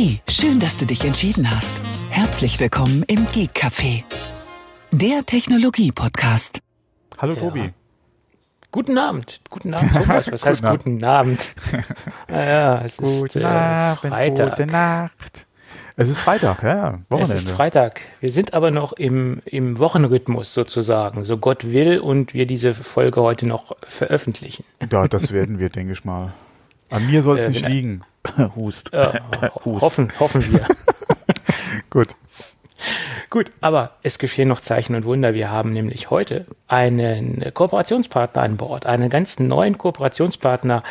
Hey, schön, dass du dich entschieden hast. Herzlich willkommen im Geek Café, der Technologie-Podcast. Hallo Tobi. Guten Abend, guten Abend, Thomas. Was heißt Abend. guten Abend? naja, es ist Guten äh, Abend, Freitag. gute Nacht. Es ist Freitag, ja, Es Wochenende. ist Freitag. Wir sind aber noch im, im Wochenrhythmus sozusagen, so Gott will und wir diese Folge heute noch veröffentlichen. Ja, das werden wir, denke ich mal. An mir soll es Äh, nicht liegen. Hust. Äh, Hust. hoffen, hoffen wir. Gut. Gut, aber es geschehen noch Zeichen und Wunder. Wir haben nämlich heute einen Kooperationspartner an Bord, einen ganz neuen Kooperationspartner.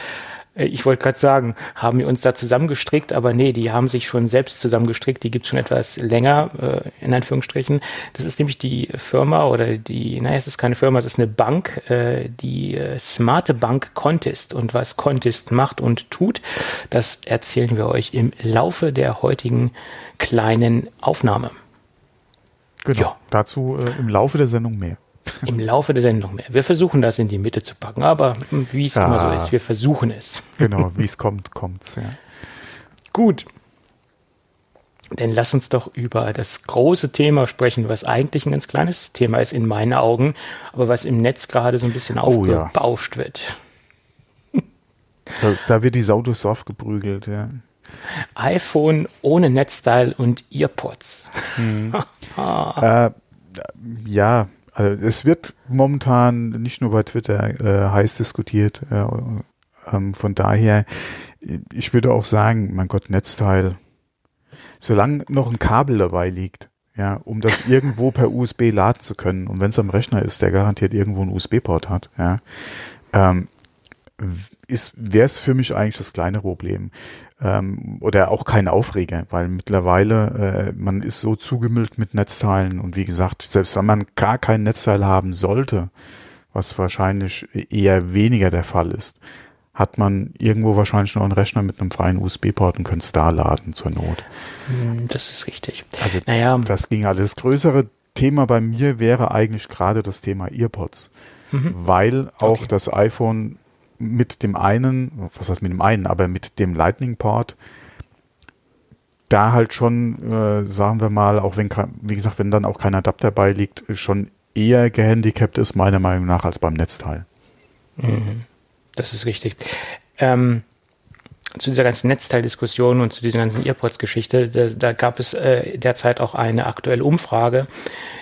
Äh, Ich wollte gerade sagen, haben wir uns da zusammengestrickt, aber nee, die haben sich schon selbst zusammengestrickt. Die gibt's schon etwas länger, äh, in Anführungsstrichen. Das ist nämlich die Firma oder die, naja, es ist keine Firma, es ist eine Bank, äh, die äh, Smarte Bank Contest. Und was Contest macht und tut, das erzählen wir euch im Laufe der heutigen kleinen Aufnahme. Genau. Ja. Dazu äh, im Laufe der Sendung mehr. im Laufe der Sendung mehr. Wir versuchen das in die Mitte zu packen, aber hm, wie es Ja. immer so ist, wir versuchen es. Genau, wie es kommt, kommt's. Ja. Gut. Dann lass uns doch über das große Thema sprechen, was eigentlich ein ganz kleines Thema ist in meinen Augen, aber was im Netz gerade so ein bisschen Oh ja. aufgebauscht wird. Da, da wird die Sau durchs Dorf geprügelt, ja. iPhone ohne Netzteil und Earpods. Äh, ja, also es wird momentan nicht nur bei Twitter äh, heiß diskutiert. Äh, ähm, von daher, ich würde auch sagen, mein Gott, Netzteil, solange noch ein Kabel dabei liegt, ja, um das irgendwo per USB laden zu können, und wenn es am Rechner ist, der garantiert irgendwo einen USB-Port hat, ja, ähm, ist wäre es für mich eigentlich das kleine Problem ähm, oder auch kein Aufreger, weil mittlerweile äh, man ist so zugemüllt mit Netzteilen und wie gesagt, selbst wenn man gar kein Netzteil haben sollte, was wahrscheinlich eher weniger der Fall ist, hat man irgendwo wahrscheinlich noch einen Rechner mit einem freien USB-Port und könnte es da laden zur Not. Hm, Das ist richtig. Also Naja, das ging alles. Das größere Thema bei mir wäre eigentlich gerade das Thema Earpods, weil auch Okay. das iPhone mit dem einen, was heißt mit dem einen, aber mit dem Lightning-Port da halt schon, äh, sagen wir mal, auch wenn, wie gesagt, wenn dann auch kein Adapter dabei liegt, schon eher gehandicapt ist, meiner Meinung nach, als beim Netzteil. Das ist richtig. Ähm, zu dieser ganzen Netzteildiskussion und zu dieser ganzen Earpods-Geschichte, da, da gab es äh, derzeit auch eine aktuelle Umfrage,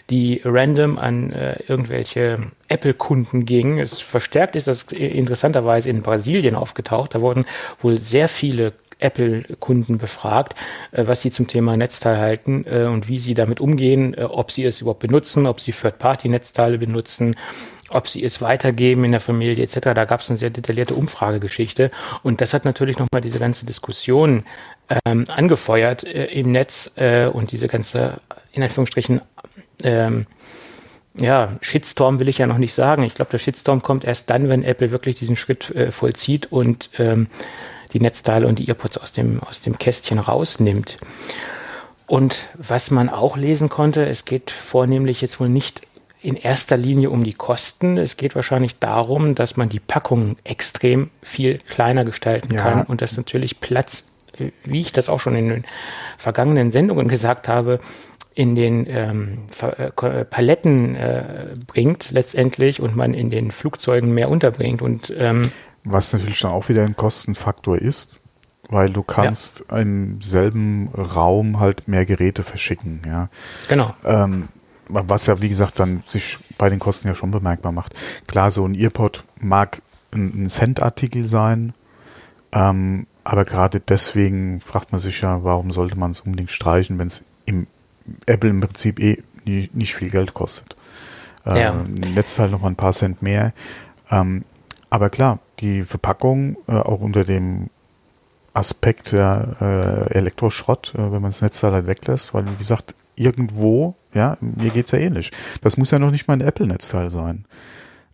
die random an äh, irgendwelche Apple-Kunden ging. Es verstärkt ist das interessanterweise in Brasilien aufgetaucht. Da wurden wohl sehr viele Apple-Kunden befragt, äh, was sie zum Thema Netzteil halten äh, und wie sie damit umgehen, äh, ob sie es überhaupt benutzen, ob sie Third-Party-Netzteile benutzen, ob sie es weitergeben in der Familie etc. Da gab es eine sehr detaillierte Umfragegeschichte und das hat natürlich nochmal diese ganze Diskussion ähm, angefeuert äh, im Netz äh, und diese ganze, in Anführungsstrichen, ähm, ja, Shitstorm will ich ja noch nicht sagen. Ich glaube, der Shitstorm kommt erst dann, wenn Apple wirklich diesen Schritt äh, vollzieht und ähm, die Netzteile und die Earpods aus dem, aus dem Kästchen rausnimmt. Und was man auch lesen konnte, es geht vornehmlich jetzt wohl nicht in erster Linie um die Kosten. Es geht wahrscheinlich darum, dass man die Packungen extrem viel kleiner gestalten Ja. kann und das natürlich Platz, wie ich das auch schon in den vergangenen Sendungen gesagt habe, in den ähm, äh, äh, Paletten äh, bringt letztendlich und man in den Flugzeugen mehr unterbringt. Und ähm, Was natürlich dann auch wieder ein Kostenfaktor ist, weil du kannst im selben Raum halt mehr Geräte verschicken, ja. genau, Ähm, was ja, wie gesagt, dann sich bei den Kosten ja schon bemerkbar macht. Klar, so ein Earpod mag ein, ein Cent-Artikel sein, ähm, aber gerade deswegen fragt man sich ja, warum sollte man es unbedingt streichen, wenn es im Apple im Prinzip eh nie, nicht viel Geld kostet. Äh, Ja. Netzteil noch mal ein paar Cent mehr. Ähm, aber klar, die Verpackung äh, auch unter dem Aspekt der äh, Elektroschrott, äh, wenn man das Netzteil halt weglässt, weil wie gesagt, irgendwo, ja, mir geht's ja ähnlich. Das muss ja noch nicht mal ein Apple-Netzteil sein.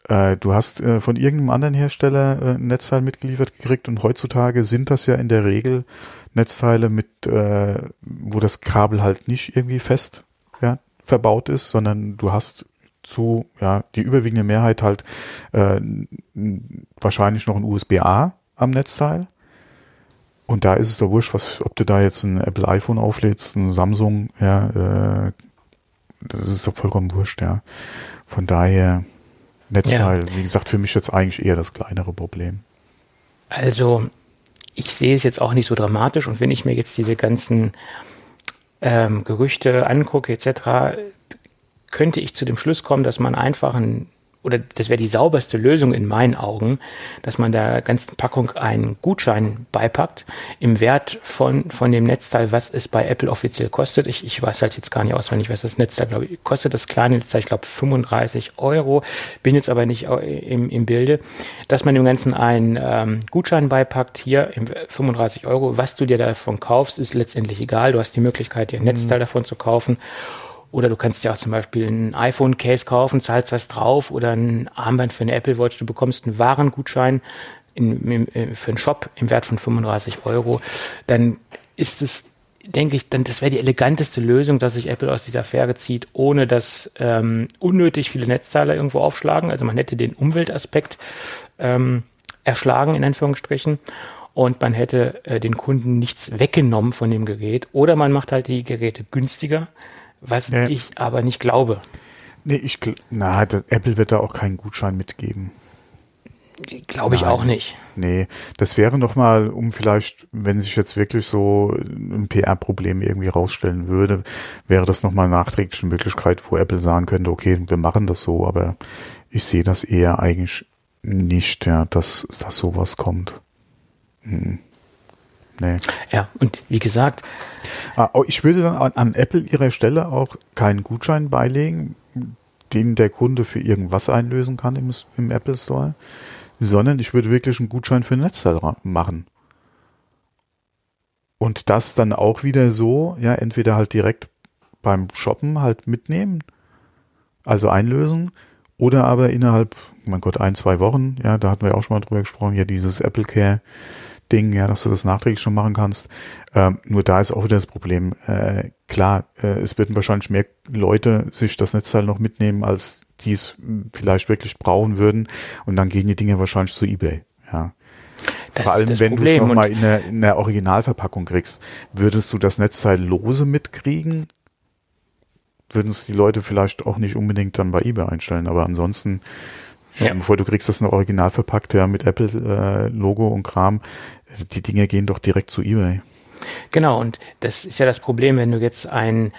Äh, du hast äh, von irgendeinem anderen Hersteller äh, ein Netzteil mitgeliefert gekriegt und heutzutage sind das ja in der Regel Netzteile mit, äh, wo das Kabel halt nicht irgendwie fest ja, verbaut ist, sondern du hast zu, ja, die überwiegende Mehrheit halt äh, wahrscheinlich noch ein USB-A am Netzteil. Und da ist es doch wurscht, was, ob du da jetzt ein Apple iPhone auflädst, ein Samsung, ja, äh, das ist doch vollkommen wurscht, ja. Von daher, Netzteil, ja. wie gesagt, für mich jetzt eigentlich eher das kleinere Problem. Also, ich sehe es jetzt auch nicht so dramatisch und wenn ich mir jetzt diese ganzen ähm, Gerüchte angucke etc., könnte ich zu dem Schluss kommen, dass man einfach ein oder das wäre die sauberste Lösung in meinen Augen, dass man der ganzen Packung einen Gutschein beipackt im Wert von, von dem Netzteil, was es bei Apple offiziell kostet. Ich, ich weiß halt jetzt gar nicht auswendig, was das Netzteil, glaube ich, kostet. Das kleine Netzteil, ich glaube 35 Euro, bin jetzt aber nicht im, im Bilde, dass man dem Ganzen einen ähm, Gutschein beipackt, hier 35 Euro. Was du dir davon kaufst, ist letztendlich egal. Du hast die Möglichkeit, dir ein Netzteil mhm. davon zu kaufen oder du kannst ja auch zum Beispiel ein iPhone-Case kaufen, zahlst was drauf oder ein Armband für eine Apple Watch. Du bekommst einen Warengutschein in, in, äh, für einen Shop im Wert von 35 Euro. Dann ist es, denke ich, dann das wäre die eleganteste Lösung, dass sich Apple aus dieser Affäre zieht, ohne dass ähm, unnötig viele Netzteile irgendwo aufschlagen. Also man hätte den Umweltaspekt ähm, erschlagen, in Anführungsstrichen und man hätte äh, den Kunden nichts weggenommen von dem Gerät. Oder man macht halt die Geräte günstiger, was ja. ich aber nicht glaube. Nee, ich, na, Apple wird da auch keinen Gutschein mitgeben. Glaube ich Nein. auch nicht. Nee, das wäre noch mal, um vielleicht, wenn sich jetzt wirklich so ein PR-Problem irgendwie rausstellen würde, wäre das noch mal nachträglich eine Möglichkeit, wo Apple sagen könnte, okay, wir machen das so, aber ich sehe das eher eigentlich nicht, ja, dass, dass sowas kommt. Hm. Nee. Ja, und wie gesagt. Ah, oh, ich würde dann an, an Apple ihrer Stelle auch keinen Gutschein beilegen, den der Kunde für irgendwas einlösen kann im, im Apple Store, sondern ich würde wirklich einen Gutschein für ein Netzteil machen. Und das dann auch wieder so, ja, entweder halt direkt beim Shoppen halt mitnehmen, also einlösen, oder aber innerhalb, mein Gott, ein, zwei Wochen, ja, da hatten wir auch schon mal drüber gesprochen, ja, dieses Apple Care Ding, ja, dass du das nachträglich schon machen kannst. Ähm, nur da ist auch wieder das Problem. Äh, klar, äh, es würden wahrscheinlich mehr Leute sich das Netzteil noch mitnehmen, als die es vielleicht wirklich brauchen würden. Und dann gehen die Dinge wahrscheinlich zu eBay. Ja. Das Vor allem, wenn du es nochmal in der, in der Originalverpackung kriegst. Würdest du das Netzteil lose mitkriegen, würden es die Leute vielleicht auch nicht unbedingt dann bei eBay einstellen. Aber ansonsten, ja. bevor du kriegst das eine original verpackt, ja, mit Apple-Logo äh, und Kram, die Dinge gehen doch direkt zu eBay. Genau, und das ist ja das Problem, wenn du jetzt ein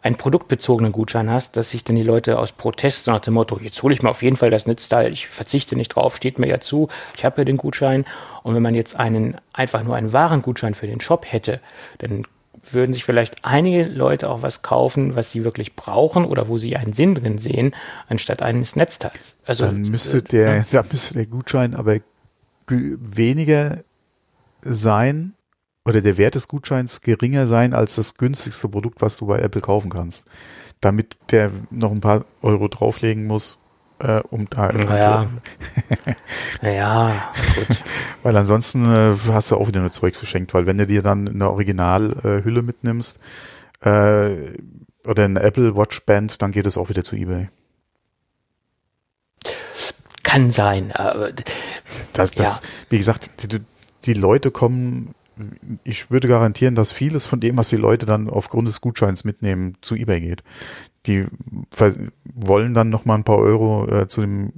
einen produktbezogenen Gutschein hast, dass sich dann die Leute aus Protest nach dem Motto, jetzt hole ich mir auf jeden Fall das Netzteil, ich verzichte nicht drauf, steht mir ja zu, ich habe ja den Gutschein. Und wenn man jetzt einen einfach nur einen Warengutschein für den Shop hätte, dann würden sich vielleicht einige Leute auch was kaufen, was sie wirklich brauchen oder wo sie einen Sinn drin sehen, anstatt eines Netzteils. Also dann müsste der, ja. da müsste der Gutschein aber weniger sein oder der Wert des Gutscheins geringer sein als das günstigste Produkt, was du bei Apple kaufen kannst. Damit der noch ein paar Euro drauflegen muss, äh, um da naja. naja, gut. Weil ansonsten äh, hast du auch wieder nur Zeug verschenkt, weil wenn du dir dann eine Originalhülle äh, mitnimmst äh, oder eine Apple Watch Band, dann geht es auch wieder zu eBay. Kann sein, aber das, das, ja. wie gesagt, die, die Leute kommen, ich würde garantieren, dass vieles von dem, was die Leute dann aufgrund des Gutscheins mitnehmen, zu eBay geht. Die wollen dann noch mal ein paar Euro äh, zu dem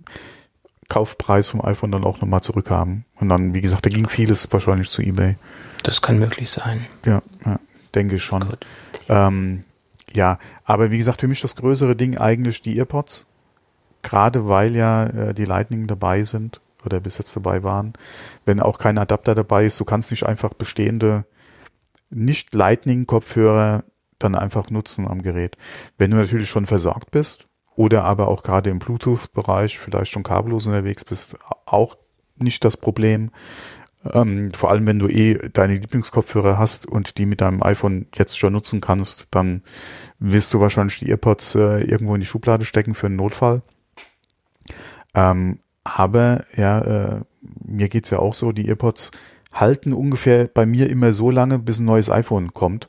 Kaufpreis vom iPhone dann auch nochmal zurückhaben. Und dann, wie gesagt, da ging vieles wahrscheinlich zu eBay. Das kann möglich sein. Ja, ja denke ich schon. Ähm, ja, aber wie gesagt, für mich das größere Ding eigentlich die EarPods. Gerade weil ja äh, die Lightning dabei sind oder bis jetzt dabei waren. Wenn auch kein Adapter dabei ist, du kannst nicht einfach bestehende nicht Lightning-Kopfhörer dann einfach nutzen am Gerät. Wenn du natürlich schon versorgt bist oder aber auch gerade im Bluetooth-Bereich vielleicht schon kabellos unterwegs bist, auch nicht das Problem. Ähm, vor allem, wenn du eh deine Lieblingskopfhörer hast und die mit deinem iPhone jetzt schon nutzen kannst, dann wirst du wahrscheinlich die EarPods äh, irgendwo in die Schublade stecken für einen Notfall. Ähm, aber ja, äh, mir geht's ja auch so, die AirPods halten ungefähr bei mir immer so lange, bis ein neues iPhone kommt.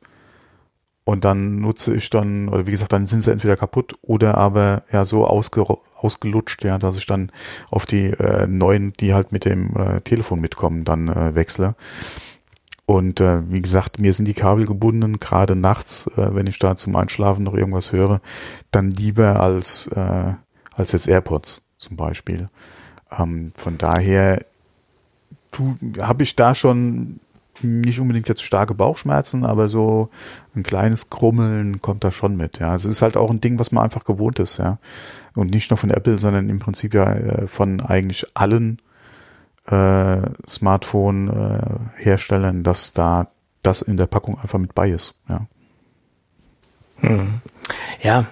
Und dann nutze ich dann, oder wie gesagt, dann sind sie entweder kaputt oder aber ja so ausge, ausgelutscht, ja, dass ich dann auf die äh, neuen, die halt mit dem äh, Telefon mitkommen, dann äh, wechsle. Und äh, wie gesagt, mir sind die Kabel gebunden, gerade nachts, äh, wenn ich da zum Einschlafen noch irgendwas höre, dann lieber als, äh, als jetzt AirPods zum Beispiel. Ähm, von daher habe ich da schon nicht unbedingt jetzt starke Bauchschmerzen, aber so ein kleines Krummeln kommt da schon mit. Ja, es ist halt auch ein Ding, was man einfach gewohnt ist. Ja, und nicht nur von Apple, sondern im Prinzip ja äh, von eigentlich allen äh, Smartphone-Herstellern, äh, dass da das in der Packung einfach mit bei ist. Ja. Hm. Ja,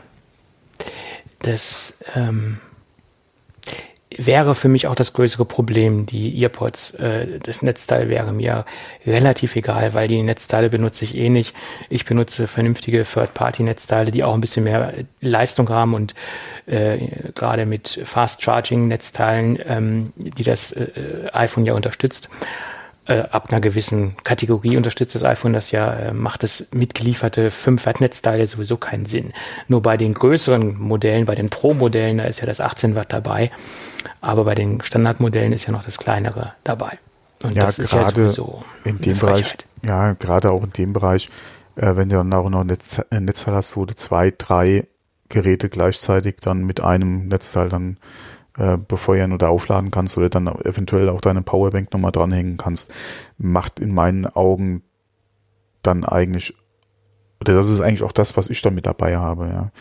das ähm, wäre für mich auch das größere Problem. Die Earpods, äh, das Netzteil wäre mir relativ egal, weil die Netzteile benutze ich eh nicht. Ich benutze vernünftige Third-Party-Netzteile, die auch ein bisschen mehr Leistung haben und äh, gerade mit Fast-Charging-Netzteilen, ähm, die das äh, iPhone ja unterstützt, äh, ab einer gewissen Kategorie unterstützt das iPhone das ja, äh, macht das mitgelieferte 5 Watt Netzteil sowieso keinen Sinn. Nur bei den größeren Modellen, bei den Pro-Modellen, da ist ja das 18 Watt dabei, aber bei den Standardmodellen ist ja noch das kleinere dabei. Und ja, das ist ja sowieso in dem Bereich, ja, gerade auch in dem Bereich, äh, wenn du dann auch noch ein Netz, ein Netzteil hast, wo du zwei, drei Geräte gleichzeitig dann mit einem Netzteil dann äh, befeuern oder aufladen kannst oder dann eventuell auch deine Powerbank nochmal dranhängen kannst, macht in meinen Augen dann eigentlich, oder das ist eigentlich auch das, was ich damit dabei habe, ja.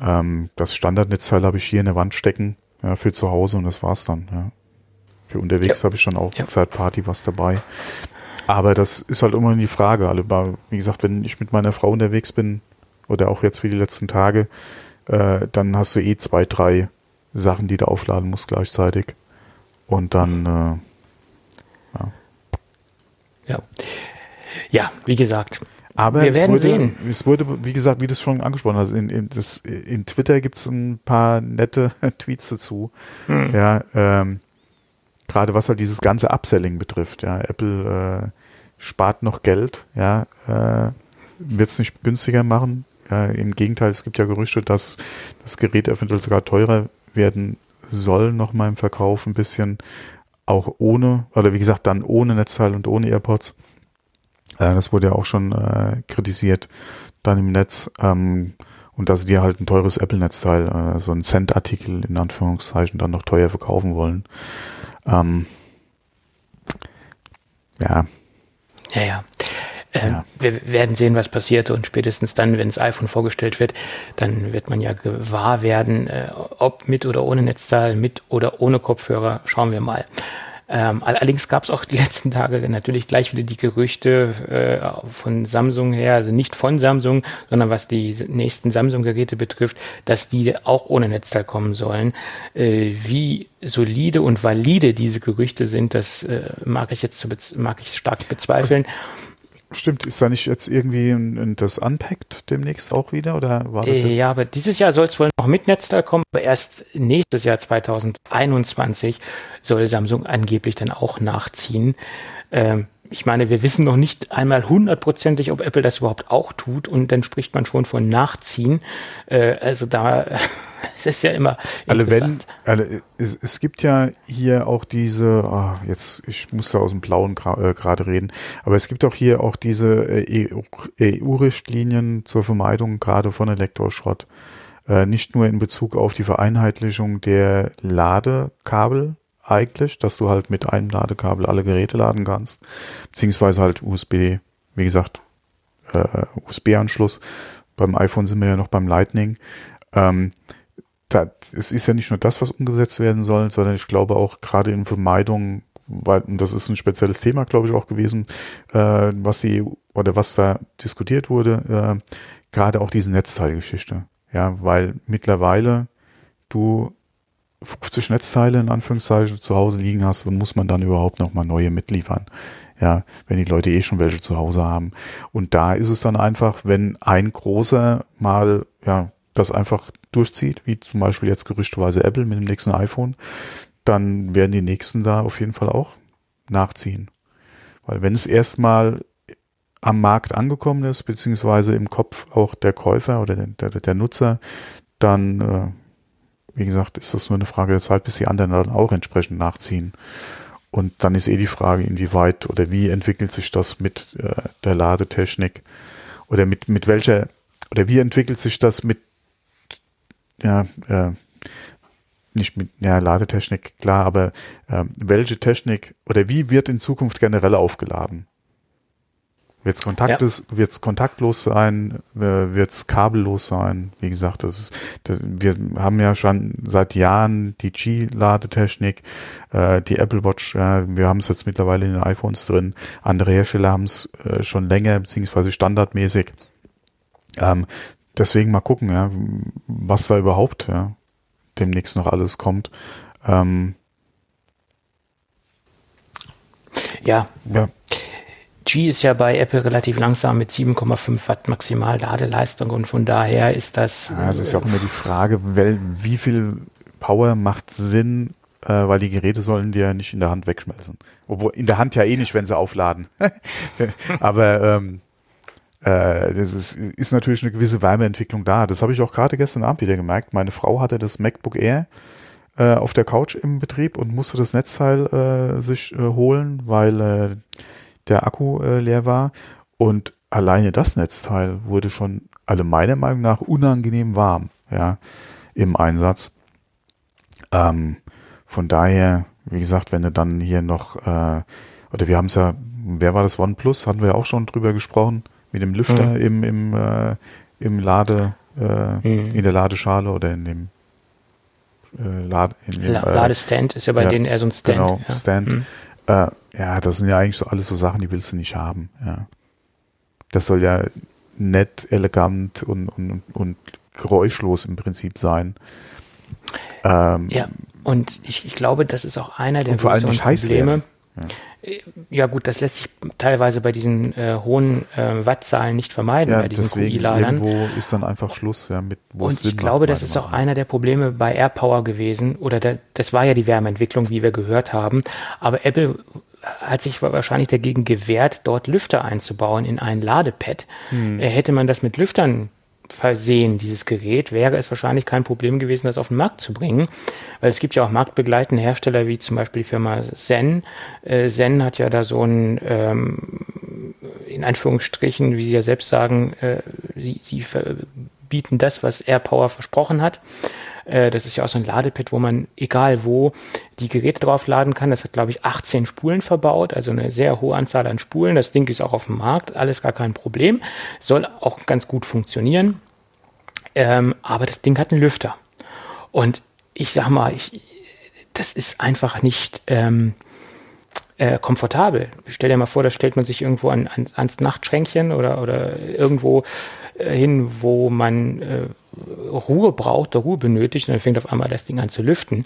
Ähm, das Standardnetzteil habe ich hier in der Wand stecken, ja, für zu Hause und das war's dann, ja. Für unterwegs ja. habe ich dann auch ja. Third Party was dabei. Aber das ist halt immer die Frage. Also, wie gesagt, wenn ich mit meiner Frau unterwegs bin, oder auch jetzt wie die letzten Tage, äh, dann hast du eh zwei, drei Sachen, die du aufladen musst gleichzeitig. Und dann, äh, ja. Ja. Ja, wie gesagt. Aber wir werden wurde, sehen. Es wurde, wie gesagt, wie du es schon angesprochen hast, in, in, das, in Twitter gibt es ein paar nette Tweets dazu. Hm. Ja, ähm, gerade was halt dieses ganze Upselling betrifft. Ja, Apple äh, spart noch Geld, ja, äh, wird es nicht günstiger machen. Ja, Im Gegenteil, es gibt ja Gerüchte, dass das Gerät eventuell sogar teurer werden soll noch mal im Verkauf ein bisschen, auch ohne, oder wie gesagt, dann ohne Netzteil und ohne AirPods. Äh, das wurde ja auch schon äh, kritisiert dann im Netz. Ähm, und dass dir halt ein teures Apple-Netzteil, äh, so ein Cent-Artikel in Anführungszeichen, dann noch teuer verkaufen wollen. Ähm, ja. Ja, ja. Ähm, ja. Wir werden sehen, was passiert und spätestens dann, wenn das iPhone vorgestellt wird, dann wird man ja gewahr werden, äh, ob mit oder ohne Netzteil, mit oder ohne Kopfhörer, schauen wir mal. Ähm, allerdings gab es auch die letzten Tage natürlich gleich wieder die Gerüchte äh, von Samsung her, also nicht von Samsung, sondern was die nächsten Samsung-Geräte betrifft, dass die auch ohne Netzteil kommen sollen. Äh, wie solide und valide diese Gerüchte sind, das äh, mag ich jetzt mag ich stark bezweifeln. Stimmt, ist da nicht jetzt irgendwie ein, das Unpacked demnächst auch wieder oder war das jetzt? Ja, aber dieses Jahr soll es wohl noch mit Netzteil kommen, aber erst nächstes Jahr 2021 soll Samsung angeblich dann auch nachziehen. Ähm, ich meine, wir wissen noch nicht einmal hundertprozentig, ob Apple das überhaupt auch tut und dann spricht man schon von Nachziehen. Äh, also da es ist ja immer alle wenn alle, es, es gibt ja hier auch diese oh, jetzt ich muss da aus dem Blauen äh, gerade reden, aber es gibt auch hier auch diese äh, EU-Richtlinien zur Vermeidung gerade von Elektroschrott. Äh, nicht nur in Bezug auf die Vereinheitlichung der Ladekabel eigentlich, dass du halt mit einem Ladekabel alle Geräte laden kannst, beziehungsweise halt USB, wie gesagt, äh, USB-Anschluss. Beim iPhone sind wir ja noch beim Lightning. Ähm, da, es ist ja nicht nur das, was umgesetzt werden soll, sondern ich glaube auch gerade in Vermeidung, weil und das ist ein spezielles Thema, glaube ich, auch gewesen, äh, was sie oder was da diskutiert wurde, äh, gerade auch diese Netzteilgeschichte. Ja, weil mittlerweile du 50 Netzteile in Anführungszeichen zu Hause liegen hast, dann muss man dann überhaupt noch mal neue mitliefern. Ja, wenn die Leute eh schon welche zu Hause haben. Und da ist es dann einfach, wenn ein großer mal, ja, das einfach durchzieht, wie zum Beispiel jetzt gerüchteweise Apple mit dem nächsten iPhone, dann werden die nächsten da auf jeden Fall auch nachziehen. Weil wenn es erstmal am Markt angekommen ist, beziehungsweise im Kopf auch der Käufer oder der, der, der Nutzer, dann äh, wie gesagt, ist das nur eine Frage der Zeit, bis die anderen dann auch entsprechend nachziehen. und dann ist eh die Frage, inwieweit oder wie entwickelt sich das mit äh, der Ladetechnik oder mit, mit welcher, oder wie entwickelt sich das mit, ja, äh, nicht mit ja, Ladetechnik, klar, aber äh, welche Technik oder wie wird in Zukunft generell aufgeladen? Wird es kontaktlos, ja. kontaktlos sein? Äh, wird es kabellos sein? Wie gesagt, das ist, das, wir haben ja schon seit Jahren die G-Ladetechnik, äh, die Apple Watch, ja, wir haben es jetzt mittlerweile in den iPhones drin. Andere Hersteller haben es äh, schon länger, beziehungsweise standardmäßig. Ähm, deswegen mal gucken, ja, was da überhaupt ja, demnächst noch alles kommt. Ähm, ja. ja. G ist ja bei Apple relativ langsam mit 7,5 Watt maximal Ladeleistung und von daher ist das. Ja, es ist ja auch immer die Frage, wie viel Power macht Sinn, äh, weil die Geräte sollen dir ja nicht in der Hand wegschmelzen. Obwohl in der Hand ja eh nicht, wenn sie aufladen. Aber ähm, äh, das ist, ist natürlich eine gewisse Wärmeentwicklung da. Das habe ich auch gerade gestern Abend wieder gemerkt. Meine Frau hatte das MacBook Air äh, auf der Couch im Betrieb und musste das Netzteil äh, sich äh, holen, weil äh, der Akku äh, leer war. Und alleine das Netzteil wurde schon, also meiner Meinung nach, unangenehm warm, ja, im Einsatz. Ähm, von daher, wie gesagt, wenn du dann hier noch, äh, oder wir haben es ja, wer war das OnePlus? Hatten wir ja auch schon drüber gesprochen, mit dem Lüfter mhm. im, im, äh, im Lade, äh, mhm. in der Ladeschale oder in dem äh, Lade, in dem, äh, Ladestand ist ja bei ja, denen eher so ein Stand. Genau, ja. Stand. Mhm. Äh, ja, das sind ja eigentlich so alles so Sachen, die willst du nicht haben. Ja. Das soll ja nett, elegant und, und, und geräuschlos im Prinzip sein. Ähm, ja, und ich, ich glaube, das ist auch einer der größeren Probleme. Ja. Ja. gut, das lässt sich teilweise bei diesen äh, hohen äh, Wattzahlen nicht vermeiden, ja, bei diesen QI-Ladern. Irgendwo ist dann einfach Schluss, ja, mit wo Und ich glaube, das ist auch einer der Probleme bei AirPower gewesen, oder der, das war ja die Wärmeentwicklung, wie wir gehört haben, aber Apple hat sich wahrscheinlich dagegen gewehrt, dort Lüfter einzubauen in ein Ladepad. Hm. Hätte man das mit Lüftern versehen, dieses Gerät, wäre es wahrscheinlich kein Problem gewesen, das auf den Markt zu bringen. Weil es gibt ja auch marktbegleitende Hersteller, wie zum Beispiel die Firma Zen. Äh, Zen hat ja da so ein, ähm, in Anführungsstrichen, wie sie ja selbst sagen, äh, sie, sie bieten das, was AirPower versprochen hat. Äh, das ist ja auch so ein Ladepad, wo man egal wo die Geräte drauf laden kann. Das hat, glaube ich, 18 Spulen verbaut, also eine sehr hohe Anzahl an Spulen. Das Ding ist auch auf dem Markt, alles gar kein Problem. Soll auch ganz gut funktionieren. Ähm, aber das Ding hat einen Lüfter. Und ich sag mal, ich, das ist einfach nicht ähm, äh, komfortabel. Stell dir mal vor, da stellt man sich irgendwo an, an, ans Nachtschränkchen oder, oder irgendwo äh, hin, wo man äh, Ruhe braucht, der Ruhe benötigt und dann fängt auf einmal das Ding an zu lüften.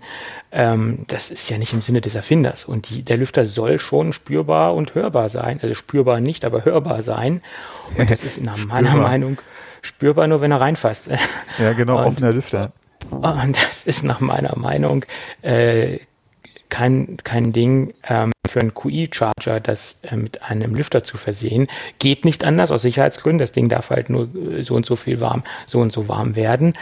Ähm, das ist ja nicht im Sinne des Erfinders. Und die, der Lüfter soll schon spürbar und hörbar sein. Also spürbar nicht, aber hörbar sein. Und das ist nach meiner Meinung spürbar nur, wenn er reinfasst. Ja, genau, und, offener Lüfter. Und das ist nach meiner Meinung äh, kein, kein Ding ähm, für einen QI-Charger, das äh, mit einem Lüfter zu versehen. Geht nicht anders aus Sicherheitsgründen. Das Ding darf halt nur äh, so und so viel warm, so und so warm werden.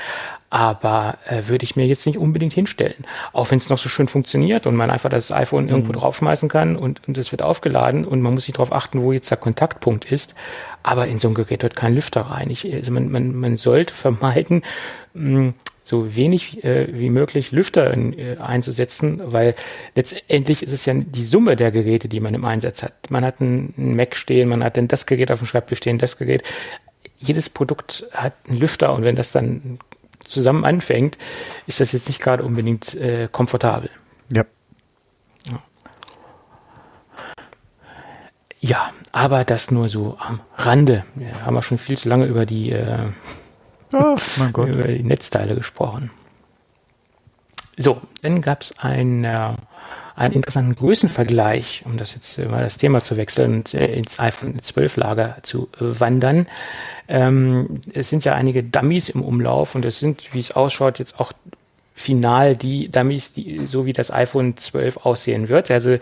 Aber äh, würde ich mir jetzt nicht unbedingt hinstellen. Auch wenn es noch so schön funktioniert und man einfach das iPhone mhm. irgendwo draufschmeißen kann und, und es wird aufgeladen und man muss sich darauf achten, wo jetzt der Kontaktpunkt ist. Aber in so ein Gerät wird kein Lüfter rein. Ich, also man, man, man sollte vermeiden, mh, so wenig äh, wie möglich Lüfter in, äh, einzusetzen, weil letztendlich ist es ja die Summe der Geräte, die man im Einsatz hat. Man hat einen Mac stehen, man hat dann das Gerät auf dem Schreibtisch stehen, das Gerät. Jedes Produkt hat einen Lüfter und wenn das dann zusammen anfängt, ist das jetzt nicht gerade unbedingt äh, komfortabel. Ja. ja. Ja, aber das nur so am Rande. Wir haben ja schon viel zu lange über die äh, Oh, mein Gott. über die Netzteile gesprochen. So, dann gab es ein, äh, einen interessanten Größenvergleich, um das jetzt mal das Thema zu wechseln und äh, ins iPhone 12 Lager zu äh, wandern. Ähm, es sind ja einige Dummies im Umlauf und es sind, wie es ausschaut, jetzt auch final die Dummies, die, so wie das iPhone 12 aussehen wird. Also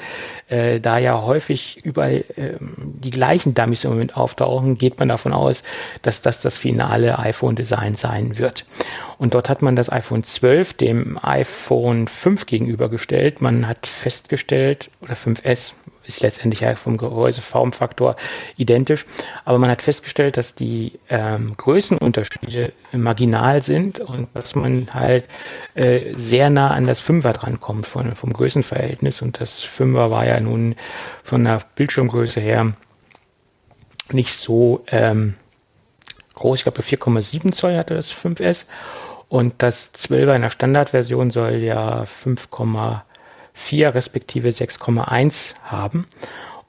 äh, da ja häufig überall äh, die gleichen Dummies im Moment auftauchen, geht man davon aus, dass das das finale iPhone-Design sein wird. Und dort hat man das iPhone 12 dem iPhone 5 gegenübergestellt. Man hat festgestellt, oder 5S, ist letztendlich ja vom Gehäuseformfaktor identisch. Aber man hat festgestellt, dass die ähm, Größenunterschiede marginal sind und dass man halt äh, sehr nah an das Fünfer drankommt von, vom Größenverhältnis. Und das Fünfer war ja nun von der Bildschirmgröße her nicht so ähm, groß. Ich glaube, 4,7 Zoll hatte das 5S. Und das 12er in der Standardversion soll ja 5,7 4 respektive 6,1 haben.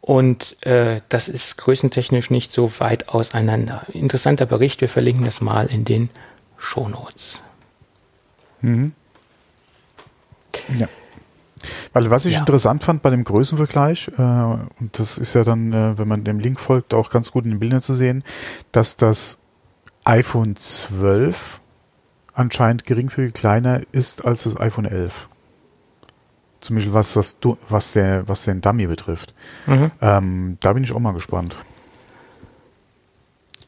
Und äh, das ist größentechnisch nicht so weit auseinander. Interessanter Bericht, wir verlinken das mal in den Shownotes. Mhm. Ja. Weil was ich ja. interessant fand bei dem Größenvergleich, äh, und das ist ja dann, äh, wenn man dem Link folgt, auch ganz gut in den Bildern zu sehen, dass das iPhone 12 anscheinend geringfügig kleiner ist als das iPhone 11. Zum Beispiel was, du, was, der, was den Dummy betrifft. Mhm. Ähm, da bin ich auch mal gespannt.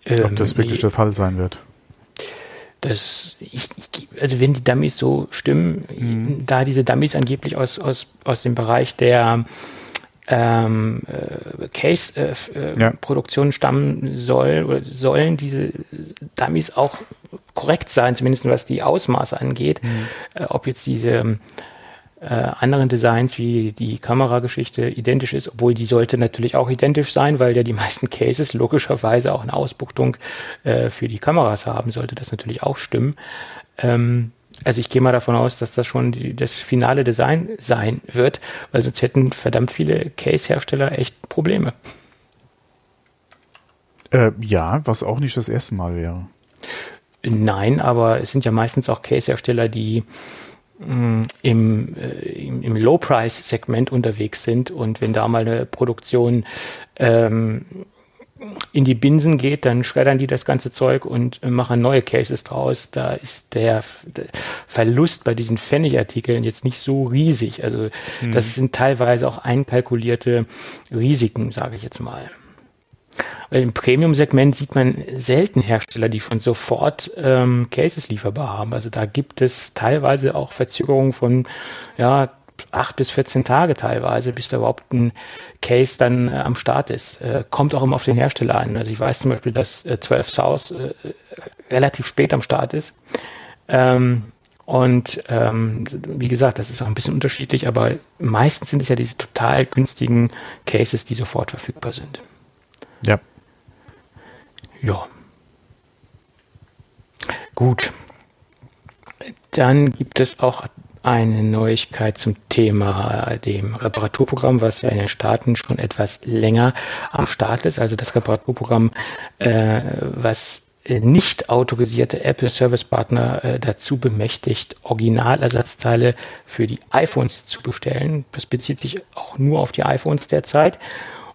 Ähm, ob das wirklich der Fall sein wird. Das, ich, ich, also wenn die Dummies so stimmen, mhm. da diese Dummies angeblich aus, aus, aus dem Bereich der ähm, äh, Case-Produktion äh, ja. stammen soll, oder sollen diese Dummies auch korrekt sein, zumindest was die Ausmaße angeht. Mhm. Äh, ob jetzt diese äh, anderen Designs wie die Kamerageschichte identisch ist, obwohl die sollte natürlich auch identisch sein, weil ja die meisten Cases logischerweise auch eine Ausbuchtung äh, für die Kameras haben, sollte das natürlich auch stimmen. Ähm, also ich gehe mal davon aus, dass das schon die, das finale Design sein wird, weil sonst hätten verdammt viele Case-Hersteller echt Probleme. Äh, ja, was auch nicht das erste Mal wäre. Nein, aber es sind ja meistens auch Case-Hersteller, die im, äh, im, im Low-Price-Segment unterwegs sind und wenn da mal eine Produktion ähm, in die Binsen geht, dann schreddern die das ganze Zeug und machen neue Cases draus. Da ist der, Verlust bei diesen Pfennigartikeln jetzt nicht so riesig. Also mhm. das sind teilweise auch einkalkulierte Risiken, sage ich jetzt mal. Im Premium-Segment sieht man selten Hersteller, die schon sofort ähm, Cases lieferbar haben. Also da gibt es teilweise auch Verzögerungen von ja, acht bis 14 Tage teilweise, bis da überhaupt ein Case dann äh, am Start ist. Äh, kommt auch immer auf den Hersteller an. Also ich weiß zum Beispiel, dass äh, 12 South äh, relativ spät am Start ist. Ähm, und ähm, wie gesagt, das ist auch ein bisschen unterschiedlich, aber meistens sind es ja diese total günstigen Cases, die sofort verfügbar sind. Ja. Ja. Gut. Dann gibt es auch eine Neuigkeit zum Thema dem Reparaturprogramm, was ja in den Staaten schon etwas länger am Start ist. Also das Reparaturprogramm, äh, was nicht autorisierte Apple Service Partner äh, dazu bemächtigt, Originalersatzteile für die iPhones zu bestellen. Das bezieht sich auch nur auf die iPhones derzeit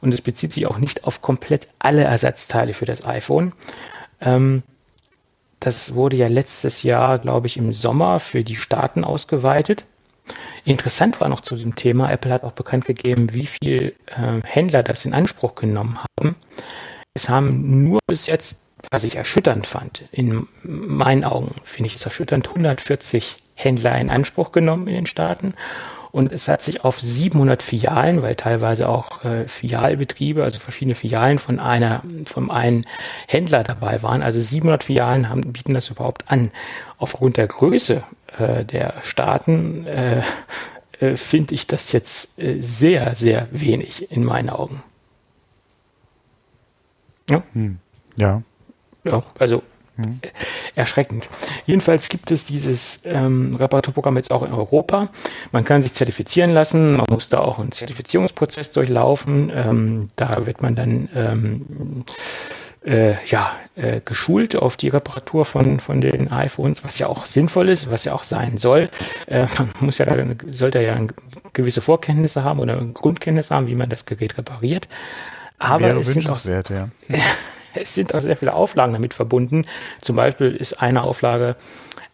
und es bezieht sich auch nicht auf komplett alle Ersatzteile für das iPhone. Ähm, das wurde ja letztes Jahr, glaube ich, im Sommer für die Staaten ausgeweitet. Interessant war noch zu dem Thema, Apple hat auch bekannt gegeben, wie viel äh, Händler das in Anspruch genommen haben. Es haben nur bis jetzt, was ich erschütternd fand, in meinen Augen finde ich es erschütternd, 140 Händler in Anspruch genommen in den Staaten und es hat sich auf 700 Filialen, weil teilweise auch äh, Filialbetriebe, also verschiedene Filialen von einer, von einem Händler dabei waren. Also 700 Filialen haben, bieten das überhaupt an. Aufgrund der Größe äh, der Staaten äh, äh, finde ich das jetzt äh, sehr, sehr wenig in meinen Augen. Ja. Hm. Ja. Ja, also Mhm. Erschreckend. Jedenfalls gibt es dieses ähm, Reparaturprogramm jetzt auch in Europa. Man kann sich zertifizieren lassen, man muss da auch einen Zertifizierungsprozess durchlaufen. Ähm, da wird man dann ähm, äh, ja, äh, geschult auf die Reparatur von, von den iPhones, was ja auch sinnvoll ist, was ja auch sein soll. Äh, man muss ja, sollte ja gewisse Vorkenntnisse haben oder Grundkenntnisse haben, wie man das Gerät repariert. Aber Wäre es sind auch, ja. es sind auch sehr viele Auflagen damit verbunden. Zum Beispiel ist eine Auflage,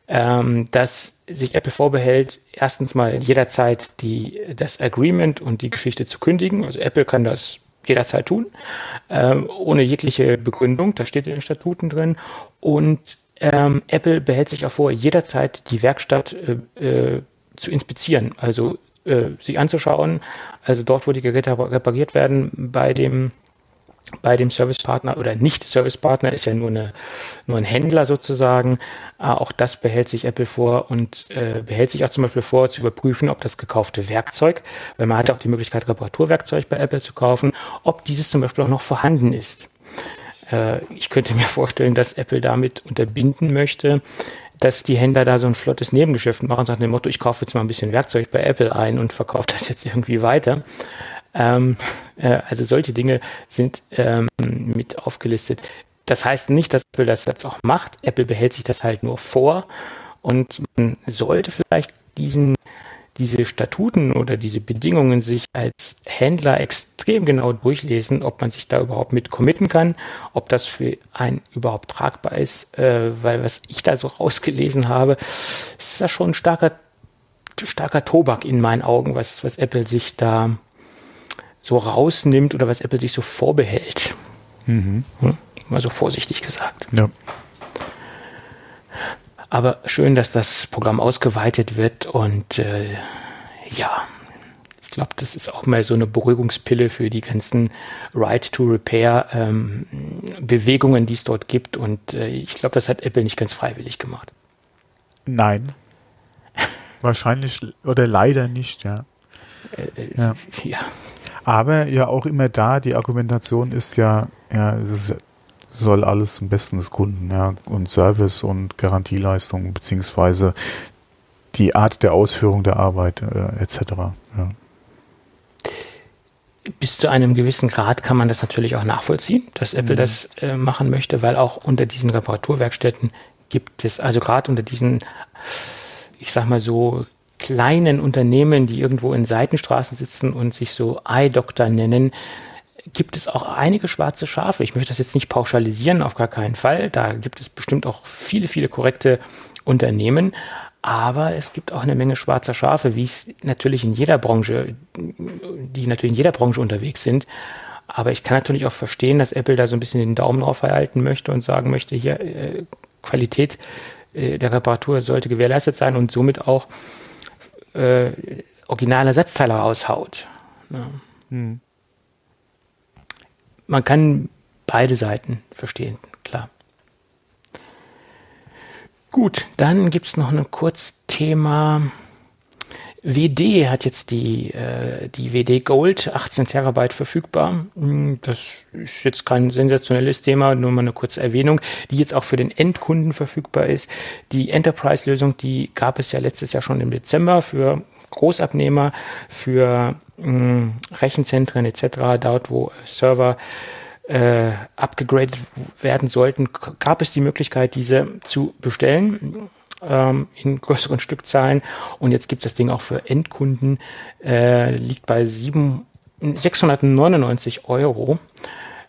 ähm, dass sich Apple vorbehält, erstens mal jederzeit die, das Agreement und die Geschichte zu kündigen. Also Apple kann das jederzeit tun, ähm, ohne jegliche Begründung. Das steht in den Statuten drin. Und ähm, Apple behält sich auch vor, jederzeit die Werkstatt äh, äh, zu inspizieren, also äh, sich anzuschauen. Also dort, wo die Geräte repariert werden, bei dem bei dem Servicepartner oder nicht Servicepartner ist ja nur, eine, nur ein Händler sozusagen. Äh, auch das behält sich Apple vor und äh, behält sich auch zum Beispiel vor, zu überprüfen, ob das gekaufte Werkzeug, weil man hat auch die Möglichkeit, Reparaturwerkzeug bei Apple zu kaufen, ob dieses zum Beispiel auch noch vorhanden ist. Äh, ich könnte mir vorstellen, dass Apple damit unterbinden möchte, dass die Händler da so ein flottes Nebengeschäft machen, nach dem Motto, ich kaufe jetzt mal ein bisschen Werkzeug bei Apple ein und verkaufe das jetzt irgendwie weiter. Ähm, äh, also solche Dinge sind ähm, mit aufgelistet. Das heißt nicht, dass Apple das jetzt auch macht. Apple behält sich das halt nur vor und man sollte vielleicht diesen diese Statuten oder diese Bedingungen sich als Händler extrem genau durchlesen, ob man sich da überhaupt mit committen kann, ob das für einen überhaupt tragbar ist, äh, weil was ich da so rausgelesen habe, ist da schon ein starker, starker Tobak in meinen Augen, was, was Apple sich da so rausnimmt oder was Apple sich so vorbehält. Mhm. Hm? Mal so vorsichtig gesagt. Ja. Aber schön, dass das Programm ausgeweitet wird und äh, ja, ich glaube, das ist auch mal so eine Beruhigungspille für die ganzen Right to Repair ähm, Bewegungen, die es dort gibt. Und äh, ich glaube, das hat Apple nicht ganz freiwillig gemacht. Nein. Wahrscheinlich oder leider nicht, ja. Äh, äh ja. ja. Aber ja auch immer da, die Argumentation ist ja, ja, es ist, soll alles zum Besten des Kunden, ja, und Service und Garantieleistung, beziehungsweise die Art der Ausführung der Arbeit, äh, etc. Ja. Bis zu einem gewissen Grad kann man das natürlich auch nachvollziehen, dass Apple mhm. das äh, machen möchte, weil auch unter diesen Reparaturwerkstätten gibt es, also gerade unter diesen, ich sag mal so, kleinen Unternehmen, die irgendwo in Seitenstraßen sitzen und sich so Eye-Doctor nennen, gibt es auch einige schwarze Schafe. Ich möchte das jetzt nicht pauschalisieren, auf gar keinen Fall. Da gibt es bestimmt auch viele, viele korrekte Unternehmen. Aber es gibt auch eine Menge schwarzer Schafe, wie es natürlich in jeder Branche, die natürlich in jeder Branche unterwegs sind. Aber ich kann natürlich auch verstehen, dass Apple da so ein bisschen den Daumen drauf halten möchte und sagen möchte, hier äh, Qualität äh, der Reparatur sollte gewährleistet sein und somit auch äh, originale Ersatzteile raushaut. Ja. Hm. Man kann beide Seiten verstehen, klar. Gut, dann gibt es noch ein Kurzthema. WD hat jetzt die, äh, die WD Gold 18 Terabyte verfügbar. Hm, das ist jetzt kein sensationelles Thema, nur mal eine kurze Erwähnung, die jetzt auch für den Endkunden verfügbar ist. Die Enterprise-Lösung, die gab es ja letztes Jahr schon im Dezember für Großabnehmer, für mh, hm, Rechenzentren etc., dort wo Server äh, abgegradet werden sollten, gab es die Möglichkeit, diese zu bestellen ähm, in größeren Stückzahlen. Und jetzt gibt es das Ding auch für Endkunden, äh, liegt bei 7, 699 Euro.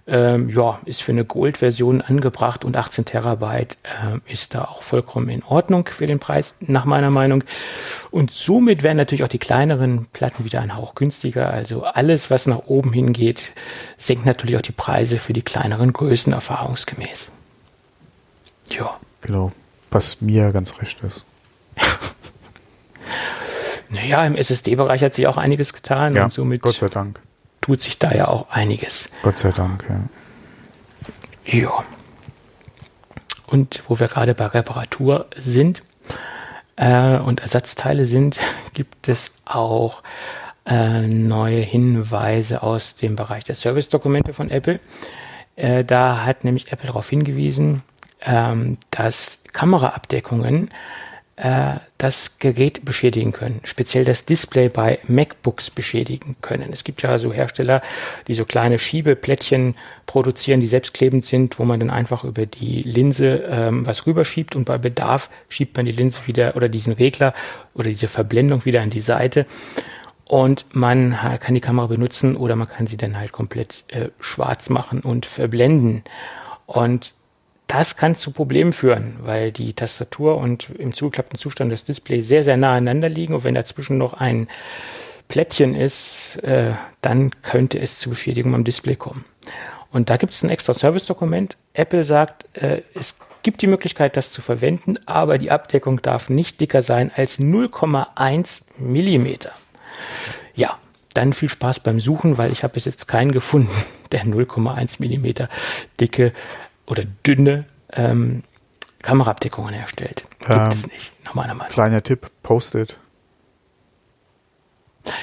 Ähm, ja, ist für eine Gold-Version angebracht und 18 Terabyte äh, ist da auch vollkommen in Ordnung für den Preis, nach meiner Meinung. Und somit werden natürlich auch die kleineren Platten wieder ein Hauch günstiger. Also alles, was nach oben hingeht, senkt natürlich auch die Preise für die kleineren Größen erfahrungsgemäß. Ja. Genau, was mir ganz recht ist. naja, im SSD-Bereich hat sich auch einiges getan ja, und somit. Gott sei Dank tut sich da ja auch einiges. Gott sei Dank, ja. Ja. Und wo wir gerade bei Reparatur sind äh, und Ersatzteile sind, gibt es auch äh, neue Hinweise aus dem Bereich der Service-Dokumente von Apple. Äh, da hat nämlich Apple darauf hingewiesen, ähm, dass Kameraabdeckungen äh, das Gerät beschädigen können, speziell das Display bei MacBooks beschädigen können. Es gibt ja so Hersteller, die so kleine Schiebeplättchen produzieren, die selbstklebend sind, wo man dann einfach über die Linse ähm, was rüberschiebt und bei Bedarf schiebt man die Linse wieder oder diesen Regler oder diese Verblendung wieder an die Seite. Und man kann die Kamera benutzen oder man kann sie dann halt komplett äh, schwarz machen und verblenden. Und das kann zu Problemen führen, weil die Tastatur und im zugeklappten Zustand das Display sehr, sehr nah aneinander liegen. Und wenn dazwischen noch ein Plättchen ist, äh, dann könnte es zu Beschädigungen am Display kommen. Und da gibt es ein extra Service-Dokument. Apple sagt, äh, es gibt die Möglichkeit, das zu verwenden, aber die Abdeckung darf nicht dicker sein als 0,1 Millimeter. Ja, dann viel Spaß beim Suchen, weil ich habe bis jetzt keinen gefunden, der 0,1 Millimeter dicke oder dünne ähm, Kameraabdeckungen herstellt. Gibt ähm, es nicht, nach meiner Meinung. Kleiner Tipp, Post-it.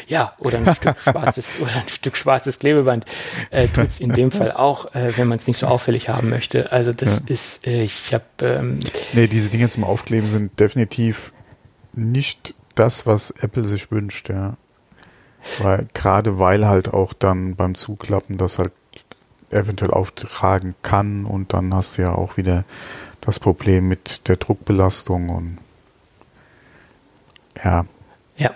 Ja, oder ein Stück schwarzes oder ein Stück schwarzes Klebeband äh, tut es in dem Fall auch, äh, wenn man es nicht so auffällig haben möchte. Also das ja. ist, äh, ich habe. Ähm, nee, diese Dinge zum Aufkleben sind definitiv nicht das, was Apple sich wünscht, ja. Weil, gerade weil halt auch dann beim Zuklappen das halt eventuell auftragen kann und dann hast du ja auch wieder das Problem mit der Druckbelastung und ja. Ja.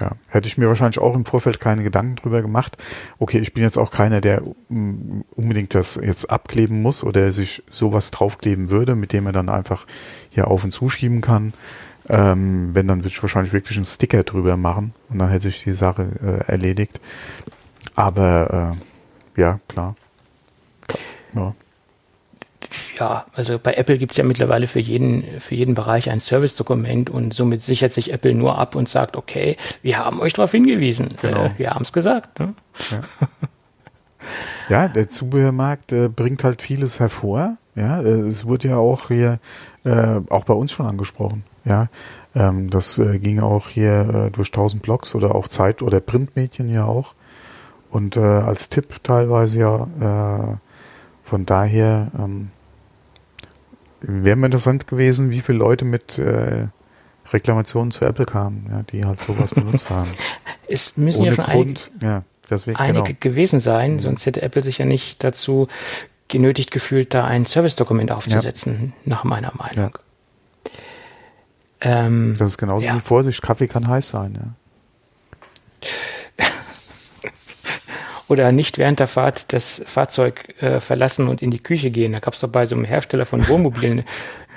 Ja, hätte ich mir wahrscheinlich auch im Vorfeld keine Gedanken drüber gemacht. Okay, ich bin jetzt auch keiner, der unbedingt das jetzt abkleben muss oder sich sowas draufkleben würde, mit dem er dann einfach hier auf und zuschieben kann. Ähm, wenn, dann würde ich wahrscheinlich wirklich einen Sticker drüber machen und dann hätte ich die Sache äh, erledigt. Aber äh, ja, klar. Ja. Ja, also bei Apple gibt es ja mittlerweile für jeden, für jeden Bereich ein Service-Dokument und somit sichert sich Apple nur ab und sagt, okay, wir haben euch darauf hingewiesen. Genau. Äh, wir haben es gesagt. Ne? Ja. ja. der Zubehörmarkt äh, bringt halt vieles hervor. Ja, äh, es wurde ja auch hier, äh, auch bei uns schon angesprochen. Ja, ähm, das äh, ging auch hier äh, durch 1000 Blogs oder auch Zeit- oder Printmedien ja auch. Und äh, als Tipp teilweise ja, äh, von daher ähm, wäre mir interessant gewesen, wie viele Leute mit äh, Reklamationen zu Apple kamen, ja, die halt sowas benutzt haben. Es müssen Ohne ja schon Grund, ein, ja, deswegen, einige genau. gewesen sein, mhm. sonst hätte Apple sich ja nicht dazu genötigt gefühlt, da ein Service-Dokument aufzusetzen, ja. nach meiner Meinung. Ja. Ähm, das ist genauso wie Vorsicht, Kaffee kann heiß sein. Ja. Oder nicht während der Fahrt das Fahrzeug äh, verlassen und in die Küche gehen. Da gab es doch bei so einem Hersteller von Wohnmobilen.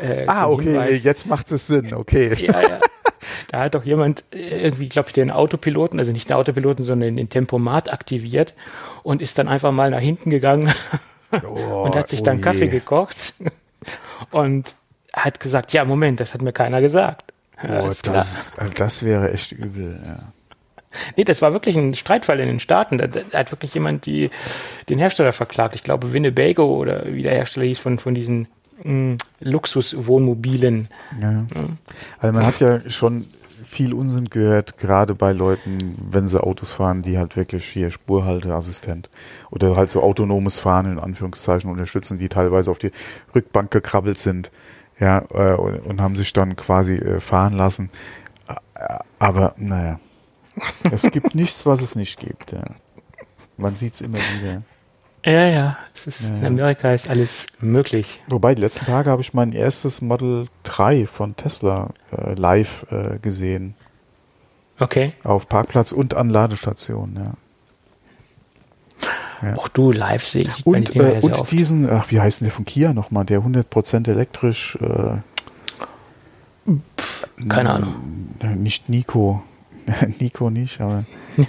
Äh, ah, okay, Hinweis. jetzt macht es Sinn, okay. Ja, ja. Da hat doch jemand äh, irgendwie, glaube ich, den Autopiloten, also nicht den Autopiloten, sondern den Tempomat aktiviert und ist dann einfach mal nach hinten gegangen oh, und hat sich dann oh Kaffee gekocht. Und hat gesagt, ja, Moment, das hat mir keiner gesagt. Ja, oh, das, äh, das wäre echt übel, ja. Nee, das war wirklich ein Streitfall in den Staaten. Da, da hat wirklich jemand die, den Hersteller verklagt. Ich glaube, Winnebago oder wie der Hersteller hieß von, von diesen mm, Luxuswohnmobilen. Ja. ja. Also man hat ja schon viel Unsinn gehört, gerade bei Leuten, wenn sie Autos fahren, die halt wirklich hier Spurhalteassistent oder halt so autonomes Fahren in Anführungszeichen unterstützen, die teilweise auf die Rückbank gekrabbelt sind ja, äh, und, und, haben sich dann quasi äh, fahren lassen. Aber naja, es gibt nichts, was es nicht gibt. Ja. Man sieht es immer wieder. Ja, ja, es ist, ja, in Amerika ist alles möglich. Wobei, die letzten Tage habe ich mein erstes Model 3 von Tesla äh, live äh, gesehen. Okay. Auf Parkplatz und an Ladestationen, ja. Ja. Auch du live sehe ich. Und, äh, und diesen, ach, wie heißt denn der von Kia nochmal? Der 100% elektrisch. Äh, keine Ahnung. Nicht Nico. Nico nicht, aber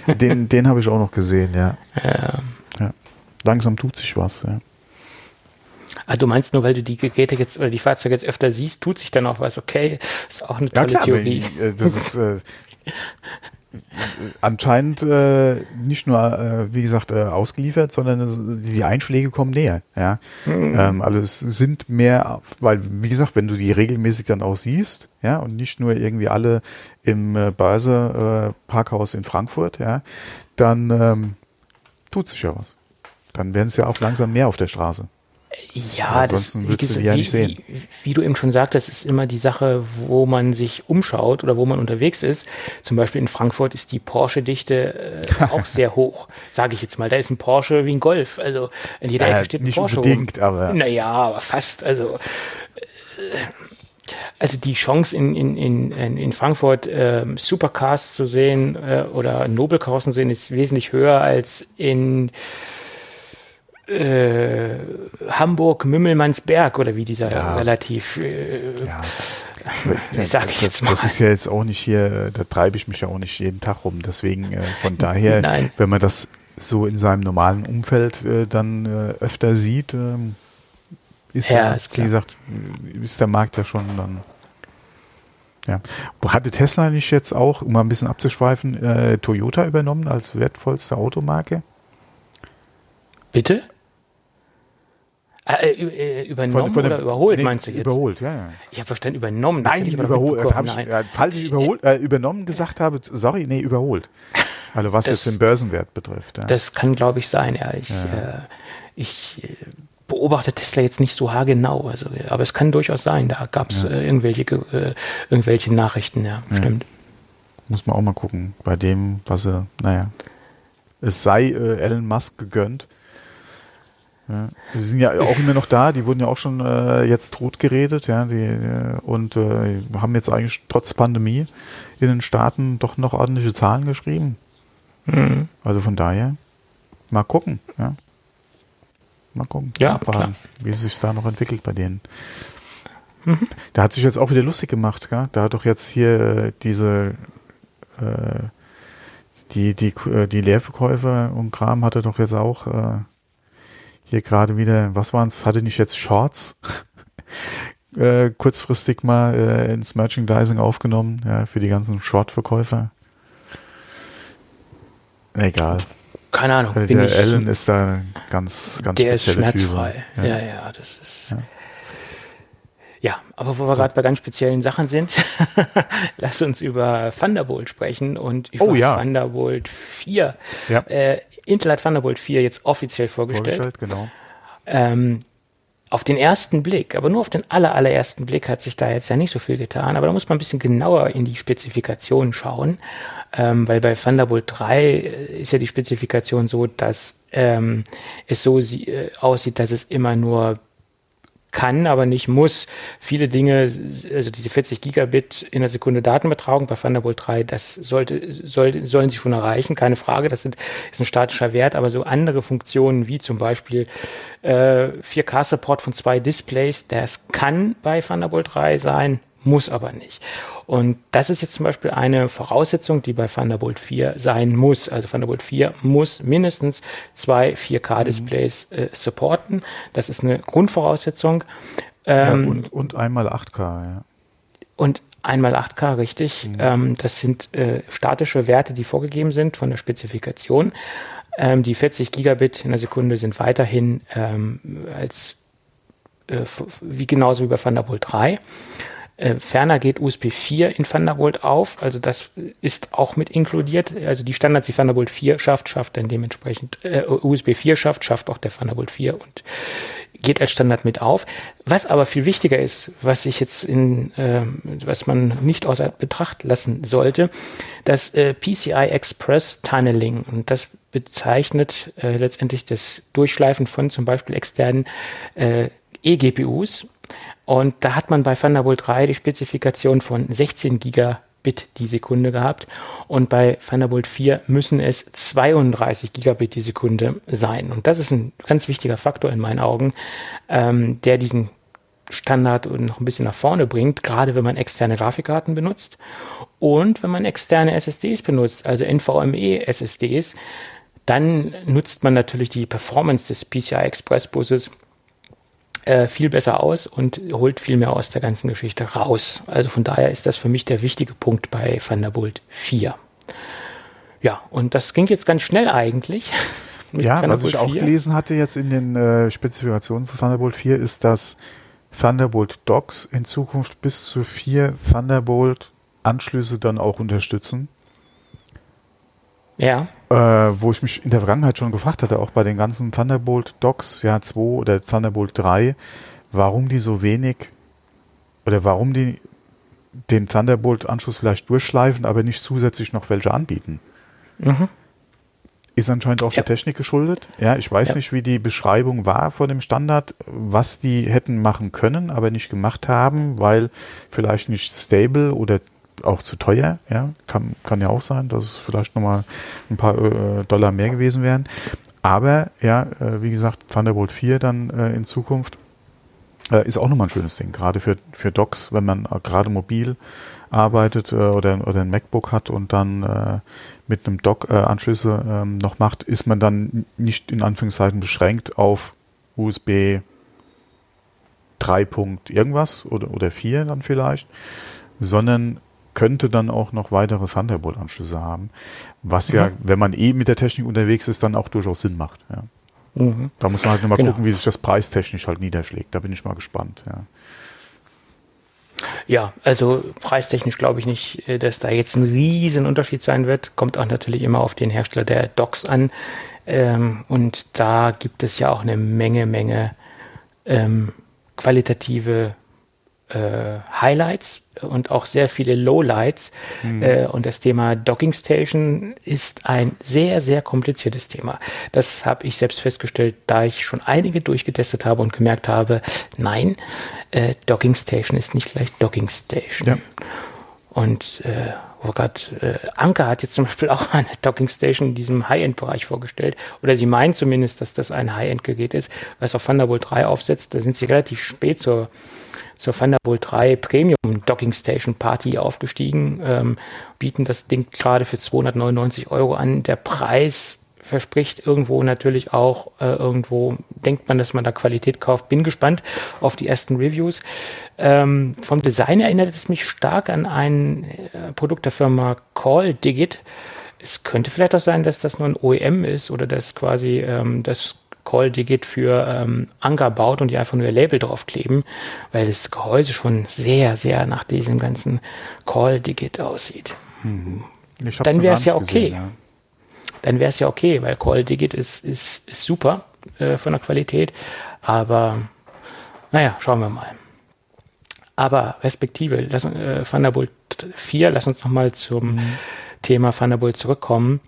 den, den habe ich auch noch gesehen, ja. ja. ja. Langsam tut sich was, ja. Ah, du meinst nur, weil du die Geräte jetzt oder die Fahrzeuge jetzt öfter siehst, tut sich dann auch was, okay, ist auch eine tolle ja, klar, Theorie. Ich, äh, das ist, äh, anscheinend äh, nicht nur, äh, wie gesagt, äh, ausgeliefert, sondern die Einschläge kommen näher. Ja, mhm. ähm, also es sind mehr, weil wie gesagt, wenn du die regelmäßig dann auch siehst, ja, und nicht nur irgendwie alle im äh, Börse äh, Parkhaus in Frankfurt, ja, dann ähm, tut sich ja was. Dann werden es ja auch langsam mehr auf der Straße. Ja, das, wie, du ja nicht sehen. Wie, wie, du eben schon sagtest, ist immer die Sache, wo man sich umschaut oder wo man unterwegs ist. Zum Beispiel in Frankfurt ist die Porsche-Dichte äh, auch sehr hoch, sage ich jetzt mal. Da ist ein Porsche wie ein Golf. Also in jeder Ecke steht ein nicht Porsche. Unbedingt, rum. aber. Naja, aber fast. Also äh, also die Chance in, in, in, in Frankfurt äh, Supercars zu sehen äh, oder Nobelcars zu sehen ist wesentlich höher als in äh, Hamburg Mümmelmannsberg oder wie dieser ja. relativ äh, ja. sage ich jetzt mal. Das ist ja jetzt auch nicht hier, da treibe ich mich ja auch nicht jeden Tag rum. Deswegen äh, von daher, Nein. wenn man das so in seinem normalen Umfeld äh, dann äh, öfter sieht, ähm, ist ja, ja ist wie gesagt, ist der Markt ja schon dann. Ja. Hatte Tesla nicht jetzt auch, um mal ein bisschen abzuschweifen, äh, Toyota übernommen als wertvollste Automarke? Bitte? Äh, äh, übernommen von, von oder überholt, nee, meinst du jetzt? Überholt, ja, ja. Ich habe verstanden, übernommen. Nein, überholt. Hab ich, äh, falls ich überholt, äh, übernommen gesagt habe, sorry, nee, überholt. Also was das, jetzt den Börsenwert betrifft. Ja. Das kann, glaube ich, sein, ja. Ich, ja. Äh, ich äh, beobachte Tesla jetzt nicht so haargenau, also, aber es kann durchaus sein. Da gab es äh, irgendwelche, äh, irgendwelche Nachrichten, ja, stimmt. Muss man auch mal gucken, bei dem, was er, naja, es sei äh, Elon Musk gegönnt ja. Sie sind ja auch immer noch da, die wurden ja auch schon äh, jetzt tot geredet, ja, die, äh, und äh, haben jetzt eigentlich trotz Pandemie in den Staaten doch noch ordentliche Zahlen geschrieben. Mhm. Also von daher, mal gucken, ja. Mal gucken, ja, abwarten, wie es sich da noch entwickelt bei denen. Mhm. Da hat sich jetzt auch wieder lustig gemacht, gell? Da hat doch jetzt hier äh, diese äh, die, die, äh, die Leerverkäufer und Kram hatte doch jetzt auch äh, hier gerade wieder, was waren es, hatte nicht jetzt Shorts äh, kurzfristig mal äh, ins Merchandising aufgenommen, ja, für die ganzen Short-Verkäufer. Egal. Keine Ahnung. Also der Allen ist da ganz, ganz Der ist schmerzfrei. Ja. ja, ja, das ist. Ja. Ja, aber wo wir gerade bei ganz speziellen Sachen sind, lass uns über Thunderbolt sprechen und über oh, ja. Thunderbolt 4. Ja. Äh, Intel hat Thunderbolt 4 jetzt offiziell vorgestellt. Vorgestellt, genau. Ähm, auf den ersten Blick, aber nur auf den aller, allerersten Blick hat sich da jetzt ja nicht so viel getan, aber da muss man ein bisschen genauer in die Spezifikationen schauen, ähm, weil bei Thunderbolt 3 äh, ist ja die Spezifikation so, dass ähm, es so äh, aussieht, dass es immer nur kann, aber nicht muss. Viele Dinge, also diese 40 Gigabit in der Sekunde Datenbetragung bei Thunderbolt 3, das sollte, soll, sollen sie schon erreichen, keine Frage. Das sind, ist ein statischer Wert, aber so andere Funktionen wie zum Beispiel äh, 4K-Support von zwei Displays, das kann bei Thunderbolt 3 sein, muss aber nicht. Und das ist jetzt zum Beispiel eine Voraussetzung, die bei Thunderbolt 4 sein muss. Also Thunderbolt 4 muss mindestens zwei 4K-Displays mhm. äh, supporten. Das ist eine Grundvoraussetzung. Ähm, ja, und, und einmal 8K, ja. Und einmal 8K, richtig. Mhm. Ähm, das sind äh, statische Werte, die vorgegeben sind von der Spezifikation. Ähm, die 40 Gigabit in der Sekunde sind weiterhin ähm, als äh, wie genauso wie bei Thunderbolt 3. Äh, ferner geht USB 4 in Thunderbolt auf, also das ist auch mit inkludiert. Also die Standards, die Thunderbolt 4 schafft, schafft dann dementsprechend äh, USB 4 schafft, schafft auch der Thunderbolt 4 und geht als Standard mit auf. Was aber viel wichtiger ist, was ich jetzt in, äh, was man nicht außer Betracht lassen sollte, das äh, PCI Express Tunneling. Und das bezeichnet äh, letztendlich das Durchschleifen von zum Beispiel externen äh, eGPUs und da hat man bei Thunderbolt 3 die Spezifikation von 16 Gigabit die Sekunde gehabt. Und bei Thunderbolt 4 müssen es 32 Gigabit die Sekunde sein. Und das ist ein ganz wichtiger Faktor in meinen Augen, ähm, der diesen Standard noch ein bisschen nach vorne bringt, gerade wenn man externe Grafikkarten benutzt und wenn man externe SSDs benutzt, also NVMe SSDs, dann nutzt man natürlich die Performance des PCI Express Busses äh, viel besser aus und holt viel mehr aus der ganzen Geschichte raus. Also von daher ist das für mich der wichtige Punkt bei Thunderbolt 4. Ja, und das ging jetzt ganz schnell eigentlich. Ja, was ich auch 4. gelesen hatte jetzt in den äh, Spezifikationen von Thunderbolt 4 ist, dass Thunderbolt Docks in Zukunft bis zu vier Thunderbolt Anschlüsse dann auch unterstützen. Ja. Äh, wo ich mich in der Vergangenheit schon gefragt hatte, auch bei den ganzen Thunderbolt Docks, ja 2 oder Thunderbolt 3, warum die so wenig oder warum die den Thunderbolt-Anschluss vielleicht durchschleifen, aber nicht zusätzlich noch welche anbieten. Mhm. Ist anscheinend auch ja. der Technik geschuldet. Ja, ich weiß ja. nicht, wie die Beschreibung war von dem Standard, was die hätten machen können, aber nicht gemacht haben, weil vielleicht nicht stable oder auch zu teuer, ja, kann, kann ja auch sein, dass es vielleicht nochmal ein paar äh, Dollar mehr gewesen wären. aber ja, äh, wie gesagt, Thunderbolt 4 dann äh, in Zukunft äh, ist auch nochmal ein schönes Ding, gerade für, für Docs, wenn man gerade mobil arbeitet äh, oder, oder ein MacBook hat und dann äh, mit einem Dock äh, Anschlüsse ähm, noch macht, ist man dann nicht in Anführungszeichen beschränkt auf USB 3. irgendwas oder, oder 4 dann vielleicht, sondern könnte dann auch noch weitere Thunderbolt-Anschlüsse haben, was mhm. ja, wenn man eh mit der Technik unterwegs ist, dann auch durchaus Sinn macht. Ja. Mhm. Da muss man halt nochmal genau. gucken, wie sich das preistechnisch halt niederschlägt. Da bin ich mal gespannt. Ja. Ja, also preistechnisch glaube ich nicht, äh, dass da jetzt ein riesen Unterschied sein wird. Kommt auch natürlich immer auf den Hersteller der Docks an. Ähm, und da gibt es ja auch eine Menge, Menge ähm, qualitative äh, Highlights und auch sehr viele Lowlights. Mhm. Äh, und das Thema Docking Station ist ein sehr, sehr kompliziertes Thema. Das habe ich selbst festgestellt, da ich schon einige durchgetestet habe und gemerkt habe, nein, äh, Docking Station ist nicht gleich Docking Station. Ja. Und äh, oh Gott, äh, Anker hat jetzt zum Beispiel auch eine Docking Station in diesem High-End-Bereich vorgestellt. Oder sie meint zumindest, dass das ein High-End-Gerät ist, weil es auf Thunderbolt 3 aufsetzt. Da sind sie relativ spät zur zur Thunderbolt 3 Premium Docking Station Party aufgestiegen, ähm, bieten das Ding gerade für 299 Euro an. Der Preis verspricht irgendwo natürlich auch, äh, irgendwo denkt man, dass man da Qualität kauft. Bin gespannt auf die ersten Reviews. Ähm, vom Design erinnert es mich stark an ein äh, Produkt der Firma Call Digit. Es könnte vielleicht auch sein, dass das nur ein OEM ist oder dass quasi ähm, das Call Digit für ähm, Anker baut und die einfach nur ihr Label draufkleben, weil das Gehäuse schon sehr, sehr nach diesem ganzen Call Digit aussieht. Mhm. Dann wäre es ja okay. Gesehen, ja. Dann wäre es ja okay, weil Call Digit ist, ist, ist super äh, von der Qualität, aber naja, schauen wir mal. Aber respektive, lass, äh, Thunderbolt 4, lass uns nochmal zum mhm. Thema Thunderbolt zurückkommen.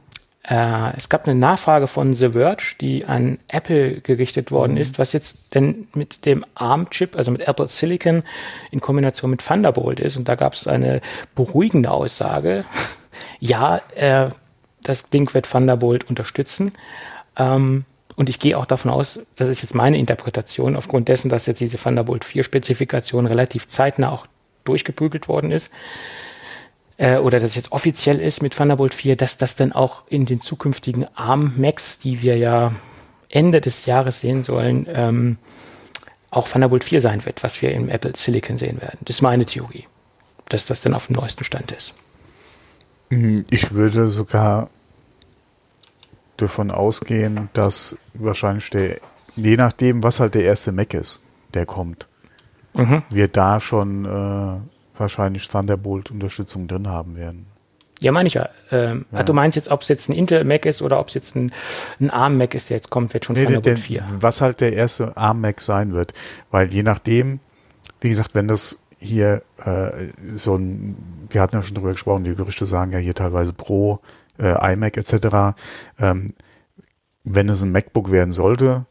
Äh, es gab eine Nachfrage von The Verge, die an Apple gerichtet worden mhm. ist, was jetzt denn mit dem ARM-Chip, also mit Apple Silicon in Kombination mit Thunderbolt ist. Und da gab es eine beruhigende Aussage. ja, äh, das Ding wird Thunderbolt unterstützen. Ähm, und ich gehe auch davon aus, das ist jetzt meine Interpretation, aufgrund dessen, dass jetzt diese Thunderbolt 4 Spezifikation relativ zeitnah auch durchgeprügelt worden ist, äh, oder das jetzt offiziell ist mit Thunderbolt 4, dass das dann auch in den zukünftigen ARM-Macs, die wir ja Ende des Jahres sehen sollen, ähm, auch Thunderbolt 4 sein wird, was wir im Apple Silicon sehen werden. Das ist meine Theorie, dass das dann auf dem neuesten Stand ist. Mhm, ich würde sogar davon ausgehen, dass wahrscheinlich der, je nachdem, was halt der erste Mac ist, der kommt, mhm. wir da schon wahrscheinlich Thunderbolt-Unterstützung drin haben werden. Ja, meine ich ja. Ähm, ja. Du meinst jetzt, ob es jetzt ein Intel-Mac ist oder ob es jetzt ein, ein ARM-Mac ist, der jetzt kommt, wird schon nee, Thunderbolt der, 4. Was halt der erste ARM-Mac sein wird. Weil je nachdem, wie gesagt, wenn das hier äh, so ein, wir hatten ja schon drüber gesprochen, die Gerüchte sagen ja hier teilweise Pro, äh, iMac etc. Ähm, wenn es ein MacBook werden sollte,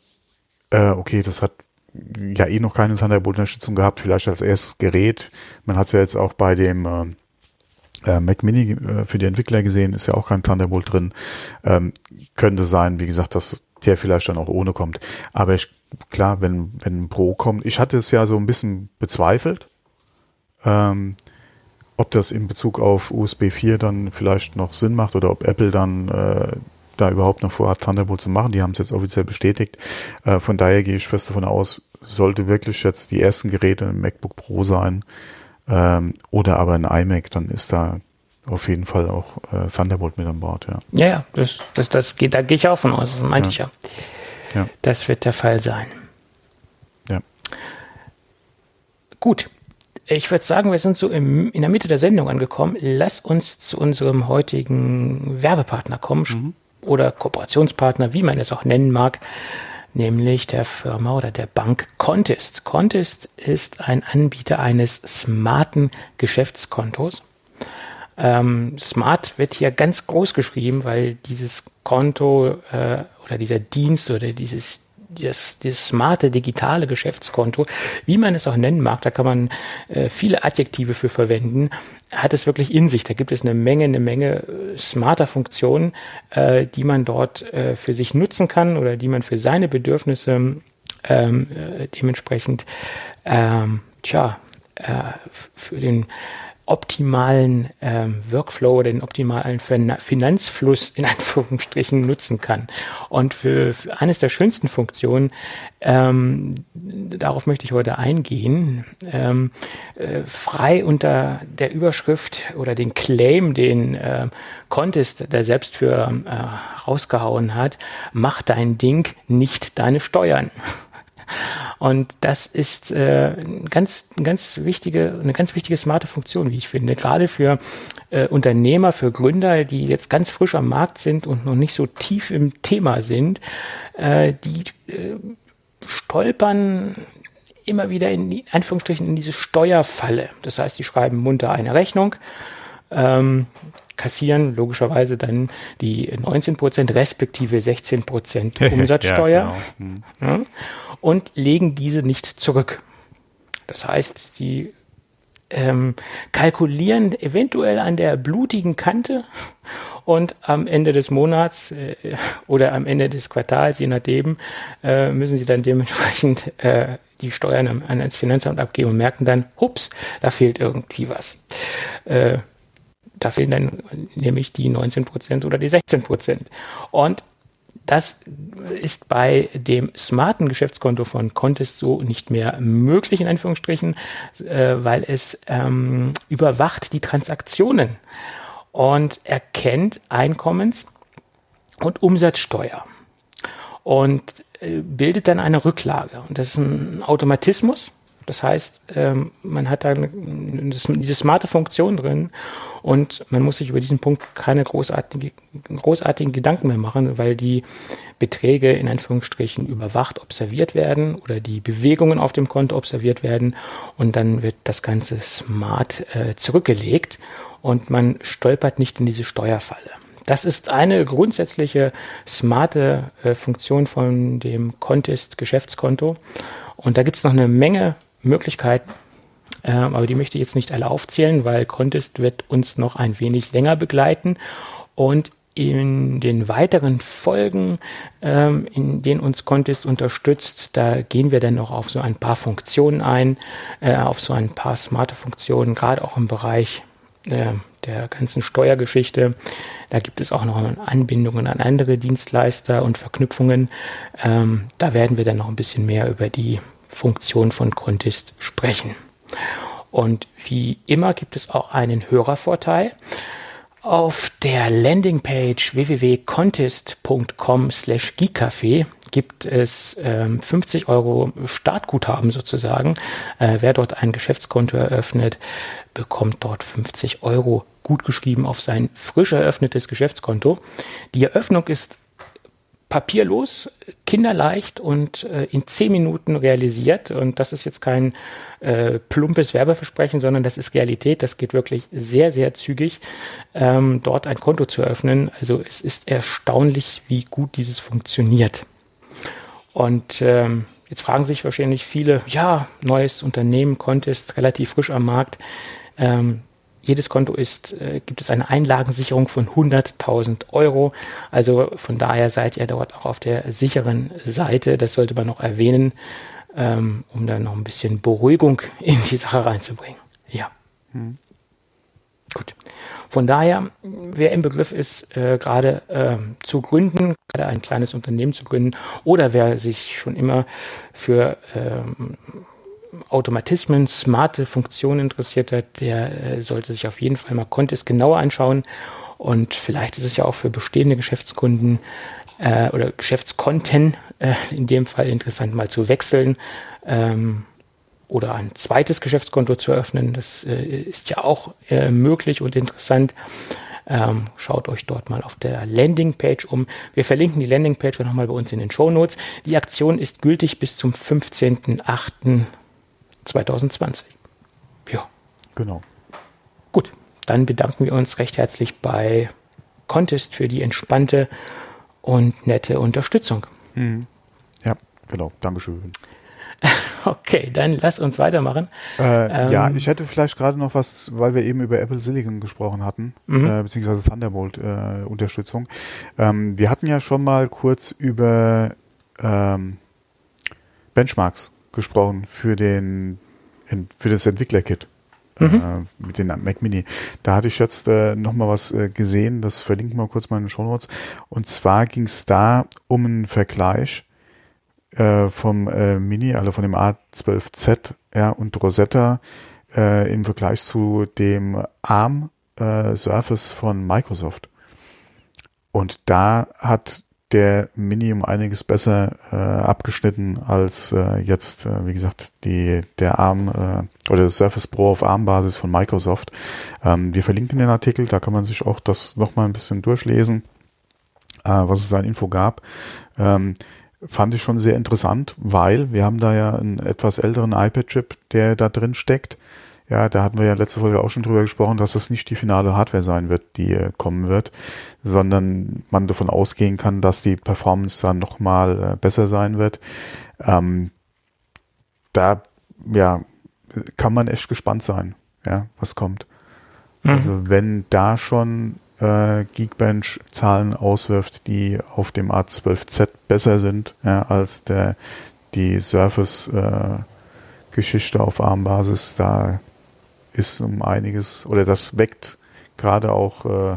äh, okay, das hat ja eh noch keine Thunderbolt-Unterstützung gehabt, vielleicht als erstes Gerät. Man hat es ja jetzt auch bei dem äh, äh, Mac Mini äh, für die Entwickler gesehen, ist ja auch kein Thunderbolt drin. Ähm, könnte sein, wie gesagt, dass der vielleicht dann auch ohne kommt. Aber ich, klar, wenn, wenn ein Pro kommt, ich hatte es ja so ein bisschen bezweifelt, ähm, ob das in Bezug auf USB 4 dann vielleicht noch Sinn macht oder ob Apple dann äh, da überhaupt noch vorhat, Thunderbolt zu machen. Die haben es jetzt offiziell bestätigt. Äh, von daher gehe ich fest davon aus, sollte wirklich jetzt die ersten Geräte ein MacBook Pro sein ähm, oder aber ein iMac, dann ist da auf jeden Fall auch äh, Thunderbolt mit an Bord, ja. Ja, ja, das, das, das geht, da gehe ich auch von aus, das meinte ja. ich ja. ja. Das wird der Fall sein. Ja. Gut. Ich würde sagen, wir sind so im, in der Mitte der Sendung angekommen. Lass uns zu unserem heutigen Werbepartner kommen. Mhm oder Kooperationspartner, wie man es auch nennen mag, nämlich der Firma oder der Bank Contest. Contest ist ein Anbieter eines smarten Geschäftskontos. Ähm, Smart wird hier ganz groß geschrieben, weil dieses Konto äh, oder dieser Dienst oder dieses das, das smarte digitale Geschäftskonto, wie man es auch nennen mag, da kann man äh, viele Adjektive für verwenden, hat es wirklich in sich. Da gibt es eine Menge, eine Menge äh, smarter Funktionen, äh, die man dort äh, für sich nutzen kann oder die man für seine Bedürfnisse ähm, äh, dementsprechend ähm, tja, äh, für den optimalen ähm, Workflow, den optimalen Finanzfluss in Anführungsstrichen nutzen kann. Und für, für eines der schönsten Funktionen, ähm, darauf möchte ich heute eingehen, ähm, äh, frei unter der Überschrift oder den Claim, den äh, Contest, der selbst für äh, rausgehauen hat, mach dein Ding, nicht deine Steuern. Und das ist äh, ganz, ganz wichtige, eine ganz wichtige smarte Funktion, wie ich finde. Gerade für äh, Unternehmer, für Gründer, die jetzt ganz frisch am Markt sind und noch nicht so tief im Thema sind, äh, die äh, stolpern immer wieder in die, Anführungsstrichen in diese Steuerfalle. Das heißt, die schreiben munter eine Rechnung, ähm, kassieren logischerweise dann die 19 Prozent respektive 16 Prozent Umsatzsteuer. ja, genau. hm. und legen diese nicht zurück. Das heißt, sie ähm, kalkulieren eventuell an der blutigen Kante und am Ende des Monats äh, oder am Ende des Quartals, je nachdem, äh, müssen sie dann dementsprechend äh, die Steuern an, ans Finanzamt abgeben und merken dann, hups, da fehlt irgendwie was. Äh, da fehlen dann nämlich die 19 Prozent oder die 16 Prozent. Und das ist bei dem smarten Geschäftskonto von Contest so nicht mehr möglich, in Anführungsstrichen, äh, weil es ähm, überwacht die Transaktionen und erkennt Einkommens- und Umsatzsteuer und äh, bildet dann eine Rücklage. Und das ist ein Automatismus. Das heißt, ähm, man hat da diese smarte Funktion drin und man muss sich über diesen Punkt keine großartige, großartigen Gedanken mehr machen, weil die Beträge in Anführungsstrichen überwacht observiert werden oder die Bewegungen auf dem Konto observiert werden und dann wird das Ganze smart äh, zurückgelegt und man stolpert nicht in diese Steuerfalle. Das ist eine grundsätzliche smarte äh, Funktion von dem Contest Geschäftskonto. Und da gibt es noch eine Menge Möglichkeiten, ähm, aber die möchte ich jetzt nicht alle aufzählen, weil Contest wird uns noch ein wenig länger begleiten und in den weiteren Folgen, ähm, in denen uns Contest unterstützt, da gehen wir dann noch auf so ein paar Funktionen ein, äh, auf so ein paar smarte Funktionen, gerade auch im Bereich äh, der ganzen Steuergeschichte. Da gibt es auch noch Anbindungen an andere Dienstleister und Verknüpfungen. Ähm, da werden wir dann noch ein bisschen mehr über die Funktion von Contest sprechen. Und wie immer gibt es auch einen Hörervorteil. Auf der Landingpage www.contest.com slash geekcafé gibt es ähm, 50 Euro Startguthaben sozusagen. Äh, wer dort ein Geschäftskonto eröffnet, bekommt dort 50 Euro gutgeschrieben auf sein frisch eröffnetes Geschäftskonto. Die Eröffnung ist papierlos, kinderleicht und äh, in zehn Minuten realisiert. Und das ist jetzt kein äh, plumpes Werbeversprechen, sondern das ist Realität. Das geht wirklich sehr, sehr zügig, ähm, dort ein Konto zu öffnen. Also es ist erstaunlich, wie gut dieses funktioniert. Und ähm, jetzt fragen sich wahrscheinlich viele, ja, neues Unternehmen, Contest, relativ frisch am Markt. Ähm, jedes Konto ist, äh, gibt es eine Einlagensicherung von 100.000 Euro. Also von daher seid ihr dort auch auf der sicheren Seite. Das sollte man noch erwähnen, ähm, um da noch ein bisschen Beruhigung in die Sache reinzubringen. Ja. Hm. Gut. Von daher, wer im Begriff ist, äh, gerade äh, zu gründen, gerade ein kleines Unternehmen zu gründen, oder wer sich schon immer für ähm, Automatismen, smarte Funktionen interessiert hat, der äh, sollte sich auf jeden Fall mal Contest genauer anschauen. Und vielleicht ist es ja auch für bestehende Geschäftskunden äh, oder Geschäftskonten äh, in dem Fall interessant, mal zu wechseln ähm, oder ein zweites Geschäftskonto zu eröffnen. Das äh, ist ja auch äh, möglich und interessant. Ähm, schaut euch dort mal auf der Landingpage um. Wir verlinken die Landingpage nochmal bei uns in den Show Notes. Die Aktion ist gültig bis zum 15.08. 2020. Ja. Genau. Gut, dann bedanken wir uns recht herzlich bei Contest für die entspannte und nette Unterstützung. Mhm. Ja, Genau, Dankeschön. Okay, dann lass uns weitermachen. Äh, ähm, ja, ich hätte vielleicht gerade noch was, weil wir eben über Apple Silicon gesprochen hatten, mhm. äh, beziehungsweise Thunderbolt-Unterstützung. Äh, ähm, wir hatten ja schon mal kurz über ähm, Benchmarks gesprochen für den für das Entwicklerkit. Mhm. Äh, mit den Mac Mini. Da hatte ich jetzt äh, noch mal was äh, gesehen, das verlinken wir kurz mal in den Show Notes. Und zwar ging es da um einen Vergleich äh, vom äh, Mini, also von dem A12Z ja, und Rosetta äh, im Vergleich zu dem ARM äh, Surface von Microsoft. Und da hat der Mini um einiges besser äh, abgeschnitten als äh, jetzt, äh, wie gesagt, die der ARM äh, oder das Surface Pro auf ARM-Basis von Microsoft. Ähm, wir verlinken den Artikel, da kann man sich auch das nochmal ein bisschen durchlesen, äh, was es da in Info gab. Ähm, fand ich schon sehr interessant, weil wir haben da ja einen etwas älteren iPad-Chip, der da drin steckt. Ja, da hatten wir ja letzte Folge auch schon drüber gesprochen, dass das nicht die finale Hardware sein wird, die äh, kommen wird, sondern man davon ausgehen kann, dass die Performance dann nochmal äh, besser sein wird. Ähm, da, ja, kann man echt gespannt sein, ja, was kommt. Mhm. Also wenn da schon äh, Geekbench Zahlen auswirft, die auf dem A12Z besser sind ja, als der die Surface äh, Geschichte auf ARM-Basis, da ist um einiges oder das weckt gerade auch äh,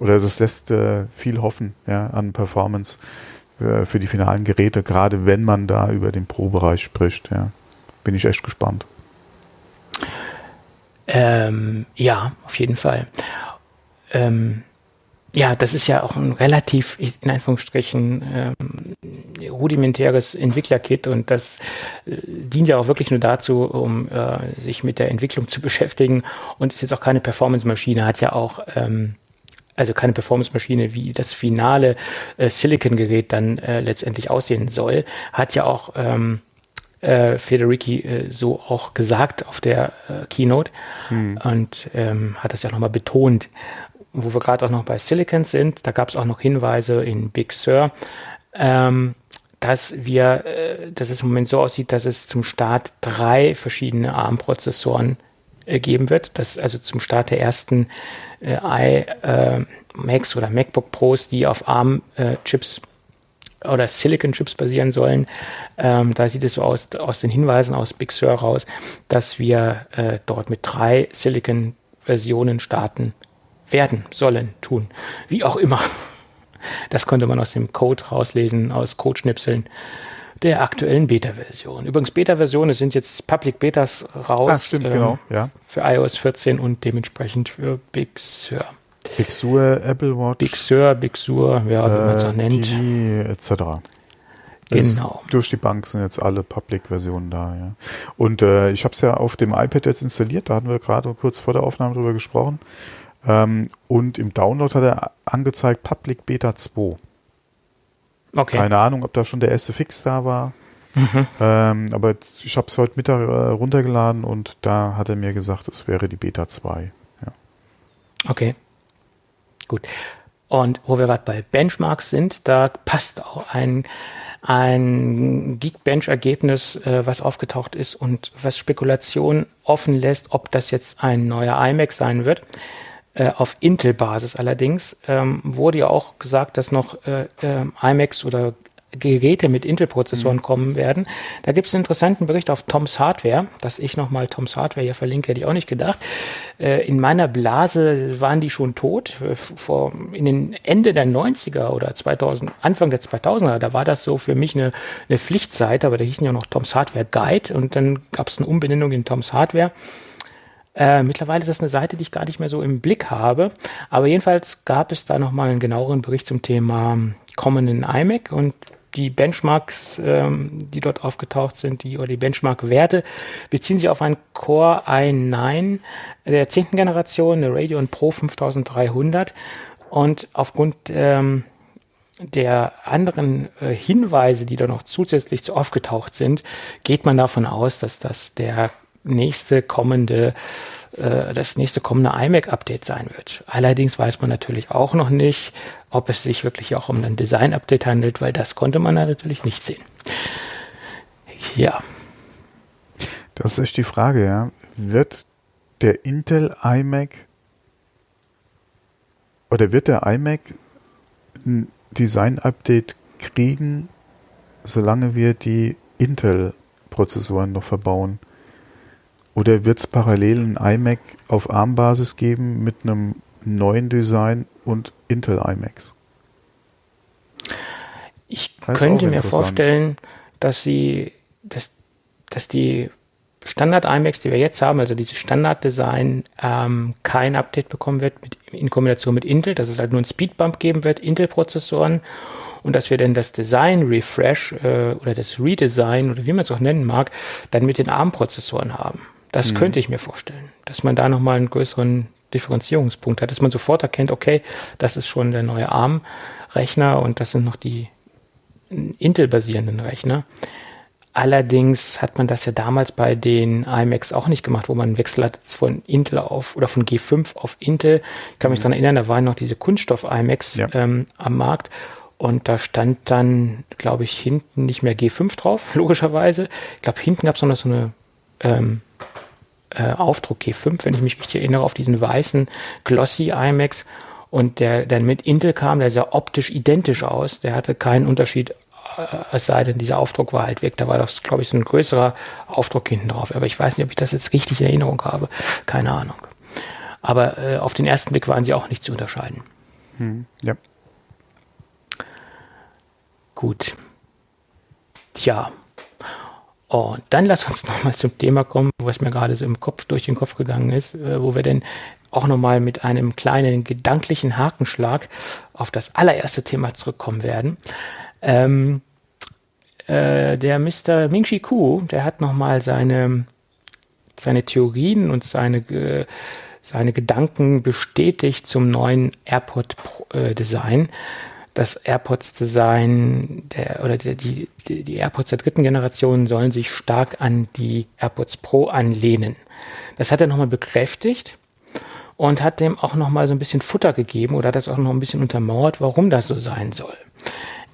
oder das lässt äh, viel hoffen ja, an Performance äh, für die finalen Geräte, gerade wenn man da über den Pro-Bereich spricht. Ja. Bin ich echt gespannt. Ähm, ja, auf jeden Fall. Ähm, ja, das ist ja auch ein relativ, in Anführungsstrichen, ähm, rudimentäres Entwicklerkit und das äh, dient ja auch wirklich nur dazu, um äh, sich mit der Entwicklung zu beschäftigen und ist jetzt auch keine Performance-Maschine, hat ja auch ähm, also keine Performance-Maschine, wie das finale äh, Silicon-Gerät dann äh, letztendlich aussehen soll, hat ja auch ähm, äh, Federici äh, so auch gesagt auf der äh, Keynote hm. und ähm, hat das ja nochmal betont wo wir gerade auch noch bei Silicon sind, da gab es auch noch Hinweise in Big Sur, ähm, dass wir, äh, dass es im Moment so aussieht, dass es zum Start drei verschiedene ARM-Prozessoren äh, geben wird. Das also zum Start der ersten äh, iMacs äh, oder MacBook Pros, die auf ARM-Chips äh, oder Silicon-Chips basieren sollen. Ähm, da sieht es so aus, aus den Hinweisen aus Big Sur raus, dass wir äh, dort mit drei Silicon-Versionen starten werden, sollen, tun. Wie auch immer. Das konnte man aus dem Code rauslesen, aus Codeschnipseln der aktuellen Beta-Version. Übrigens, Beta-Versionen sind jetzt Public Betas raus. Ach, stimmt, ähm, genau, ja. Für iOS 14 und dementsprechend für Big Sur. Big Sur, Apple Watch. Big Sur, Big Sur, ja, wie man es auch nennt. TV, etc. Genau. durch die Bank sind jetzt alle Public-Versionen da, ja. Und äh, ich habe es ja auf dem iPad jetzt installiert, da hatten wir gerade kurz vor der Aufnahme drüber gesprochen. Ähm, und im Download hat er angezeigt Public Beta 2. Okay. Keine Ahnung, ob da schon der erste Fix da war. Mhm. Ähm, aber ich habe es heute Mittag äh, runtergeladen und da hat er mir gesagt, es wäre die Beta 2. Ja. Okay. Gut. Und wo wir gerade bei Benchmarks sind, da passt auch ein, ein Geekbench-Ergebnis, äh, was aufgetaucht ist und was Spekulation offen lässt, ob das jetzt ein neuer iMac sein wird. Äh, auf Intel-Basis allerdings ähm, wurde ja auch gesagt, dass noch äh, äh, iMacs oder Geräte mit Intel-Prozessoren mhm. kommen werden. Da gibt es einen interessanten Bericht auf Toms Hardware, dass ich nochmal Toms Hardware hier verlinke, hätte ich auch nicht gedacht. Äh, in meiner Blase waren die schon tot. Äh, vor, in den Ende der 90er oder 2000, Anfang der 2000er, da war das so für mich eine, eine Pflichtseite, aber da hießen ja noch Toms Hardware Guide und dann gab es eine Umbenennung in Toms Hardware. Äh, mittlerweile ist das eine Seite, die ich gar nicht mehr so im Blick habe. Aber jedenfalls gab es da nochmal einen genaueren Bericht zum Thema kommenden iMac und die Benchmarks, ähm, die dort aufgetaucht sind, die oder die Benchmark-Werte, beziehen sich auf einen Core i9 der zehnten Generation, eine Radeon Pro 5300. Und aufgrund ähm, der anderen äh, Hinweise, die da noch zusätzlich aufgetaucht sind, geht man davon aus, dass das der nächste kommende, äh, das nächste kommende iMac-Update sein wird. Allerdings weiß man natürlich auch noch nicht, ob es sich wirklich auch um ein Design-Update handelt, weil das konnte man natürlich nicht sehen. Ja. Das ist die Frage, ja. Wird der Intel iMac oder wird der iMac ein Design-Update kriegen, solange wir die Intel-Prozessoren noch verbauen? Oder wird es parallel ein iMac auf ARM-Basis geben mit einem neuen Design und Intel iMacs? Ich könnte mir vorstellen, dass sie, dass, dass die Standard-iMacs, die wir jetzt haben, also dieses Standard-Design, ähm, kein Update bekommen wird mit, in Kombination mit Intel, dass es halt nur ein Speedbump geben wird, Intel-Prozessoren und dass wir dann das Design-Refresh äh, oder das Redesign oder wie man es auch nennen mag, dann mit den ARM-Prozessoren haben. Das mhm. könnte ich mir vorstellen, dass man da nochmal einen größeren Differenzierungspunkt hat, dass man sofort erkennt, okay, das ist schon der neue ARM-Rechner und das sind noch die Intel-basierenden Rechner. Allerdings hat man das ja damals bei den iMacs auch nicht gemacht, wo man einen Wechsel hat von Intel auf oder von G5 auf Intel. Ich kann mich mhm. daran erinnern, da waren noch diese Kunststoff-iMacs ja. ähm, am Markt. Und da stand dann, glaube ich, hinten nicht mehr G5 drauf, logischerweise. Ich glaube, hinten gab es noch so eine ähm, äh, Aufdruck G5, wenn ich mich richtig erinnere, auf diesen weißen Glossy iMacs. Und der der mit Intel kam, der sah optisch identisch aus. Der hatte keinen Unterschied äh, es sei denn, dieser Aufdruck war halt weg. Da war doch, glaube ich, so ein größerer Aufdruck hinten drauf. Aber ich weiß nicht, ob ich das jetzt richtig in Erinnerung habe. Keine Ahnung. Aber äh, auf den ersten Blick waren sie auch nicht zu unterscheiden. Hm, ja. Gut. Tja. Und dann lass uns nochmal zum Thema kommen, was mir gerade so im Kopf durch den Kopf gegangen ist, äh, wo wir denn auch nochmal mit einem kleinen gedanklichen Hakenschlag auf das allererste Thema zurückkommen werden. Ähm, äh, der Mr. Ming-Chi Ku, der hat nochmal seine, seine Theorien und seine, seine Gedanken bestätigt zum neuen AirPod-Design. Das AirPods-Design der, oder die, die, die AirPods der dritten Generation sollen sich stark an die AirPods Pro anlehnen. Das hat er nochmal bekräftigt und hat dem auch nochmal so ein bisschen Futter gegeben oder hat das auch noch ein bisschen untermauert, warum das so sein soll.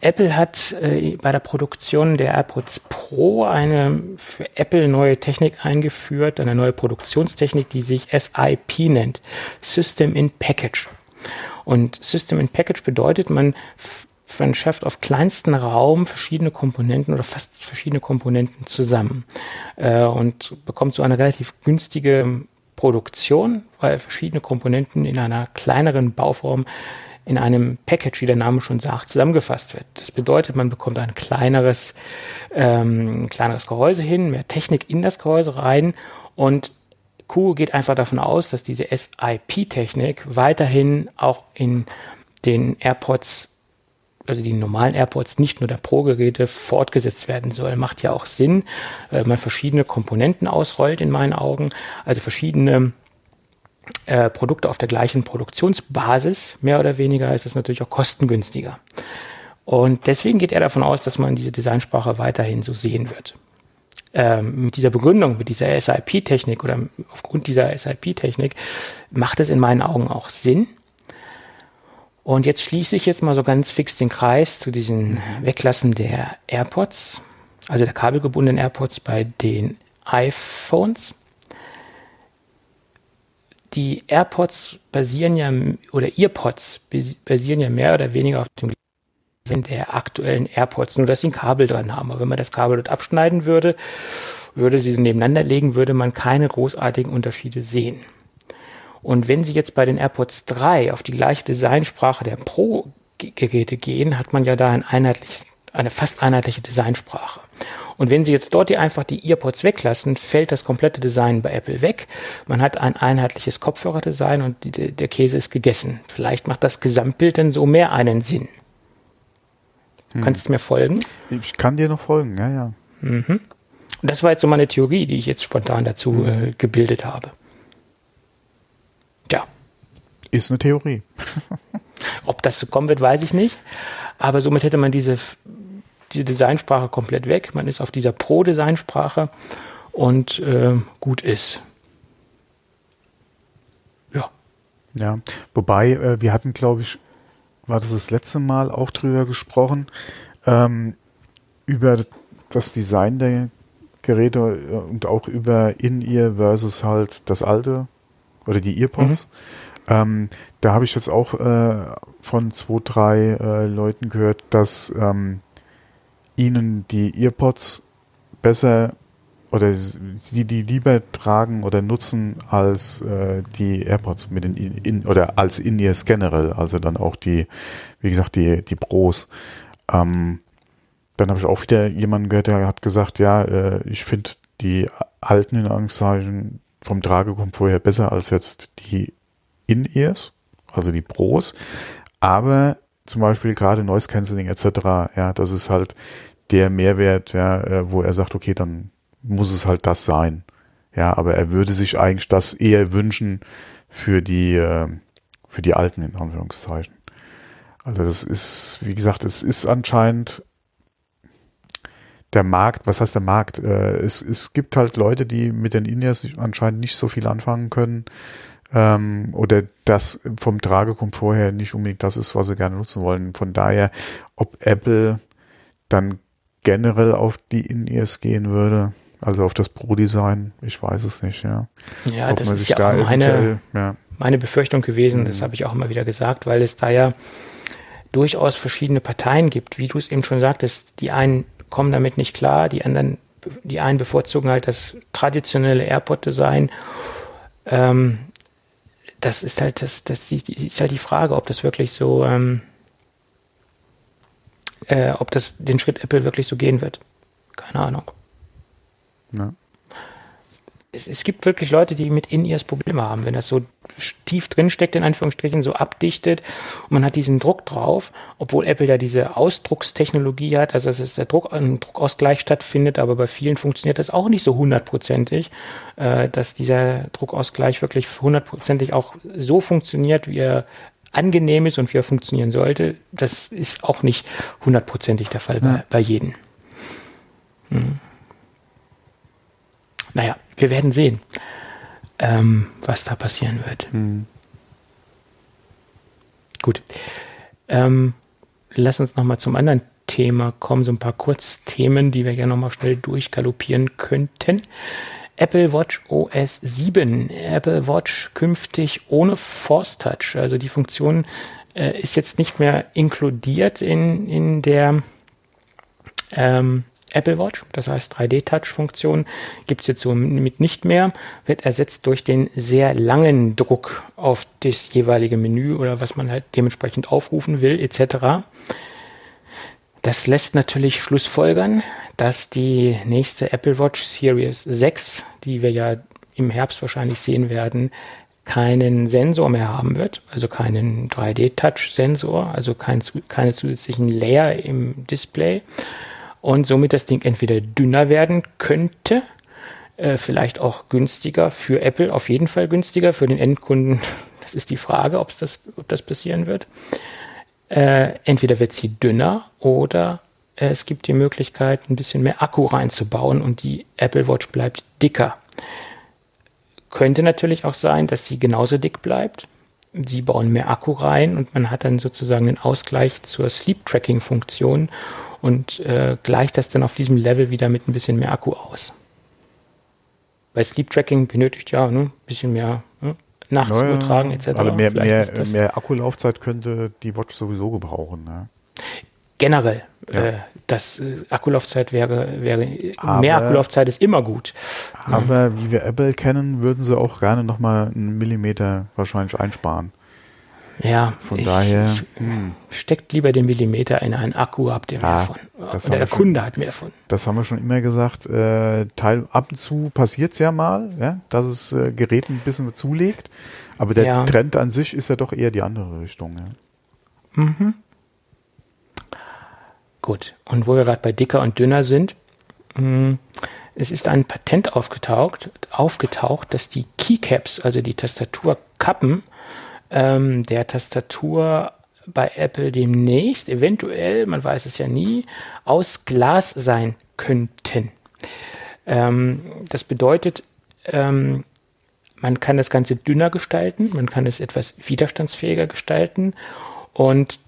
Apple hat äh, bei der Produktion der AirPods Pro eine für Apple neue Technik eingeführt, eine neue Produktionstechnik, die sich SIP nennt, System in Package. Und System in Package bedeutet, man verschafft auf kleinsten Raum verschiedene Komponenten oder fast verschiedene Komponenten zusammen äh, und bekommt so eine relativ günstige Produktion, weil verschiedene Komponenten in einer kleineren Bauform in einem Package, wie der Name schon sagt, zusammengefasst wird. Das bedeutet, man bekommt ein kleineres, ähm, kleineres Gehäuse hin, mehr Technik in das Gehäuse rein und Q geht einfach davon aus, dass diese SIP-Technik weiterhin auch in den AirPods also die normalen AirPods, nicht nur der Pro-Geräte, fortgesetzt werden soll. Macht ja auch Sinn, weil man verschiedene Komponenten ausrollt in meinen Augen, also verschiedene äh, Produkte auf der gleichen Produktionsbasis, mehr oder weniger, ist es natürlich auch kostengünstiger. Und deswegen geht er davon aus, dass man diese Designsprache weiterhin so sehen wird. Ähm, mit dieser Begründung, mit dieser SIP-Technik oder aufgrund dieser SIP-Technik macht es in meinen Augen auch Sinn. Und jetzt schließe ich jetzt mal so ganz fix den Kreis zu diesen Weglassen der AirPods, also der kabelgebundenen AirPods bei den iPhones die AirPods basieren ja, oder EarPods basieren ja mehr oder weniger auf dem der aktuellen AirPods, nur dass sie ein Kabel dran haben. Aber wenn man das Kabel dort abschneiden würde, würde sie nebeneinander legen, würde man keine großartigen Unterschiede sehen. Und wenn Sie jetzt bei den AirPods 3 auf die gleiche Designsprache der Pro-Geräte gehen, hat man ja da ein einheitliches, eine fast einheitliche Designsprache. Und wenn Sie jetzt dort die einfach die Earpods weglassen, fällt das komplette Design bei Apple weg. Man hat ein einheitliches Kopfhörerdesign und die, der Käse ist gegessen. Vielleicht macht das Gesamtbild dann so mehr einen Sinn. Hm. Kannst du mir folgen? Ich kann dir noch folgen, ja, ja. Mhm. Und das war jetzt so meine Theorie, die ich jetzt spontan dazu mhm. äh, gebildet habe. Ja. Ist eine Theorie. Ob das so kommen wird, weiß ich nicht. Aber somit hätte man diese diese Designsprache komplett weg. Man ist auf dieser Pro-Designsprache und äh, gut ist. Ja. Ja, wobei äh, wir hatten, glaube ich, war das das letzte Mal auch drüber gesprochen, ähm, über das Design der Geräte und auch über In-Ear versus halt das alte oder die Earpods. Mhm. Ähm, da habe ich jetzt auch äh, von zwei, drei äh, Leuten gehört, dass ähm, ihnen die Earpods besser oder sie die lieber tragen oder nutzen als äh, die AirPods mit den in, oder als In-Ears generell, also dann auch die, wie gesagt, die die Pros. Ähm, dann habe ich auch wieder jemanden gehört, der hat gesagt, ja, äh, ich finde die alten in Anführungszeichen vom Tragekomfort her besser als jetzt die In-Ears, also die Pros. Aber zum Beispiel gerade Noise Cancelling etc., ja, das ist halt der Mehrwert, ja, äh, wo er sagt, okay, dann muss es halt das sein. Ja, aber er würde sich eigentlich das eher wünschen für die, äh, für die Alten in Anführungszeichen. Also das ist, wie gesagt, es ist anscheinend der Markt, was heißt der Markt? Äh, es, es gibt halt Leute, die mit den Indias anscheinend nicht so viel anfangen können ähm, oder das vom Tragekomfort her nicht unbedingt das ist, was sie gerne nutzen wollen. Von daher, ob Apple dann generell auf die In-Ears gehen würde, also auf das Pro-Design, ich weiß es nicht, ja. Ja, Ob das ist ja da auch meine, ja. meine Befürchtung gewesen, mhm. das habe ich auch immer wieder gesagt, weil es da ja durchaus verschiedene Parteien gibt, wie du es eben schon sagtest, die einen kommen damit nicht klar, die anderen, die einen bevorzugen halt das traditionelle Airport-Design. Ähm, das ist halt das, das ist halt die Frage, ob das wirklich so, ähm, äh, ob das den Schritt Apple wirklich so gehen wird. Keine Ahnung. Ja. Es, es, gibt wirklich Leute, die mit In-Ears Probleme haben, wenn das so tief drin steckt, in Anführungsstrichen, so abdichtet und man hat diesen Druck drauf, obwohl Apple da diese Ausdruckstechnologie hat, also dass der Druck, ein Druckausgleich stattfindet, aber bei vielen funktioniert das auch nicht so hundertprozentig, äh, dass dieser Druckausgleich wirklich hundertprozentig auch so funktioniert, wie er angenehm ist und wie er funktionieren sollte. Das ist auch nicht hundertprozentig der Fall ja. bei, bei jedem. Hm naja, wir werden sehen, ähm, was da passieren wird. Mhm. Gut. Ähm, lass uns nochmal zum anderen Thema kommen, so ein paar Kurzthemen, die wir ja nochmal schnell durchgaloppieren könnten. Apple Watch OS 7. Apple Watch künftig ohne Force Touch. Also die Funktion äh, ist jetzt nicht mehr inkludiert in, in der ähm, Apple Watch, das heißt 3D-Touch-Funktion, gibt es jetzt somit nicht mehr, wird ersetzt durch den sehr langen Druck auf das jeweilige Menü oder was man halt dementsprechend aufrufen will, etc. Das lässt natürlich Schlussfolgern, dass die nächste Apple Watch Series 6, die wir ja im Herbst wahrscheinlich sehen werden, keinen Sensor mehr haben wird, also keinen 3D-Touch-Sensor, also kein, keine zusätzlichen Layer im Display, und somit das Ding entweder dünner werden könnte, äh, vielleicht auch günstiger für Apple, auf jeden Fall günstiger für den Endkunden. Das ist die Frage, ob's das, ob das passieren wird. Äh, entweder wird sie dünner oder äh, es gibt die Möglichkeit, ein bisschen mehr Akku reinzubauen und die Apple Watch bleibt dicker. Könnte natürlich auch sein, dass sie genauso dick bleibt. Sie bauen mehr Akku rein und man hat dann sozusagen den Ausgleich zur Sleep Tracking Funktion und äh, gleicht das dann auf diesem Level wieder mit ein bisschen mehr Akku aus. Weil Sleep Tracking benötigt ja ne, ein bisschen mehr ne, nachts naja, übertragen etc. Aber mehr, mehr, mehr Akkulaufzeit könnte die Watch sowieso gebrauchen. Ne? Generell, ja. äh, das äh, Akkulaufzeit wäre, wäre aber, mehr Akkulaufzeit ist immer gut. Aber mhm. wie wir Apple kennen, würden sie auch gerne nochmal einen Millimeter wahrscheinlich einsparen. Ja, von ich, daher ich, hm. steckt lieber den Millimeter in einen Akku, habt ihr ja, mehr von. Oder der schon, Kunde hat mehr von. Das haben wir schon immer gesagt. Äh, Teil ab und zu passiert es ja mal, ja, dass es äh, Gerät ein bisschen zulegt. Aber der ja. Trend an sich ist ja doch eher die andere Richtung. Ja. Mhm. Gut. Und wo wir gerade bei dicker und dünner sind, mh, hm, es ist ein Patent aufgetaucht, aufgetaucht, dass die Keycaps, also die Tastaturkappen, ähm, der Tastatur bei Apple demnächst, eventuell, man weiß es ja nie, aus Glas sein könnten. Ähm, das bedeutet, ähm, man kann das Ganze dünner gestalten, man kann es etwas widerstandsfähiger gestalten und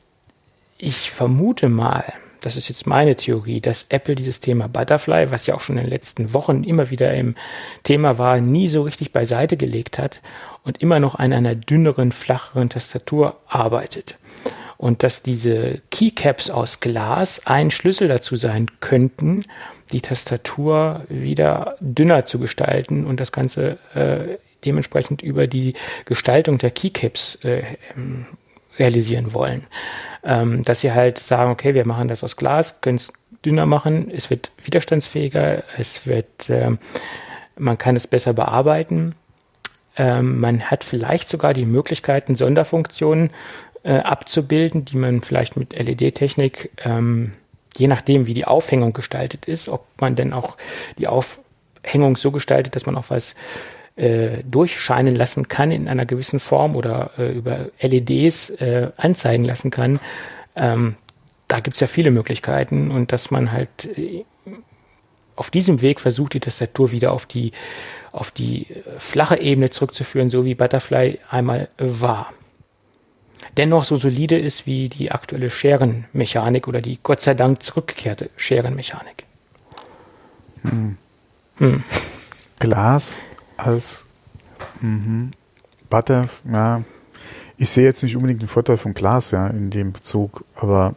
ich vermute mal, das ist jetzt meine Theorie, dass Apple dieses Thema Butterfly, was ja auch schon in den letzten Wochen immer wieder im Thema war, nie so richtig beiseite gelegt hat und immer noch an einer dünneren, flacheren Tastatur arbeitet. Und dass diese Keycaps aus Glas ein Schlüssel dazu sein könnten, die Tastatur wieder dünner zu gestalten und das Ganze äh, dementsprechend über die Gestaltung der Keycaps äh, ähm, realisieren wollen. Ähm, dass sie halt sagen, okay, wir machen das aus Glas, können es dünner machen, es wird widerstandsfähiger, es wird, äh, man kann es besser bearbeiten. Ähm, man hat vielleicht sogar die Möglichkeiten, Sonderfunktionen äh, abzubilden, die man vielleicht mit LED-Technik, ähm, je nachdem, wie die Aufhängung gestaltet ist, ob man denn auch die Aufhängung so gestaltet, dass man auch was äh, durchscheinen lassen kann in einer gewissen Form oder äh, über LEDs äh, anzeigen lassen kann. Ähm, da gibt es ja viele Möglichkeiten und dass man halt äh, auf diesem Weg versucht, die Tastatur wieder auf die, auf die äh, flache Ebene zurückzuführen, so wie Butterfly einmal war. Dennoch so solide ist wie die aktuelle Scherenmechanik oder die Gott sei Dank zurückgekehrte Scherenmechanik. Hm. Hm. Glas als mhm. Butter, ja, ich sehe jetzt nicht unbedingt den Vorteil von Glas, ja, in dem Bezug, aber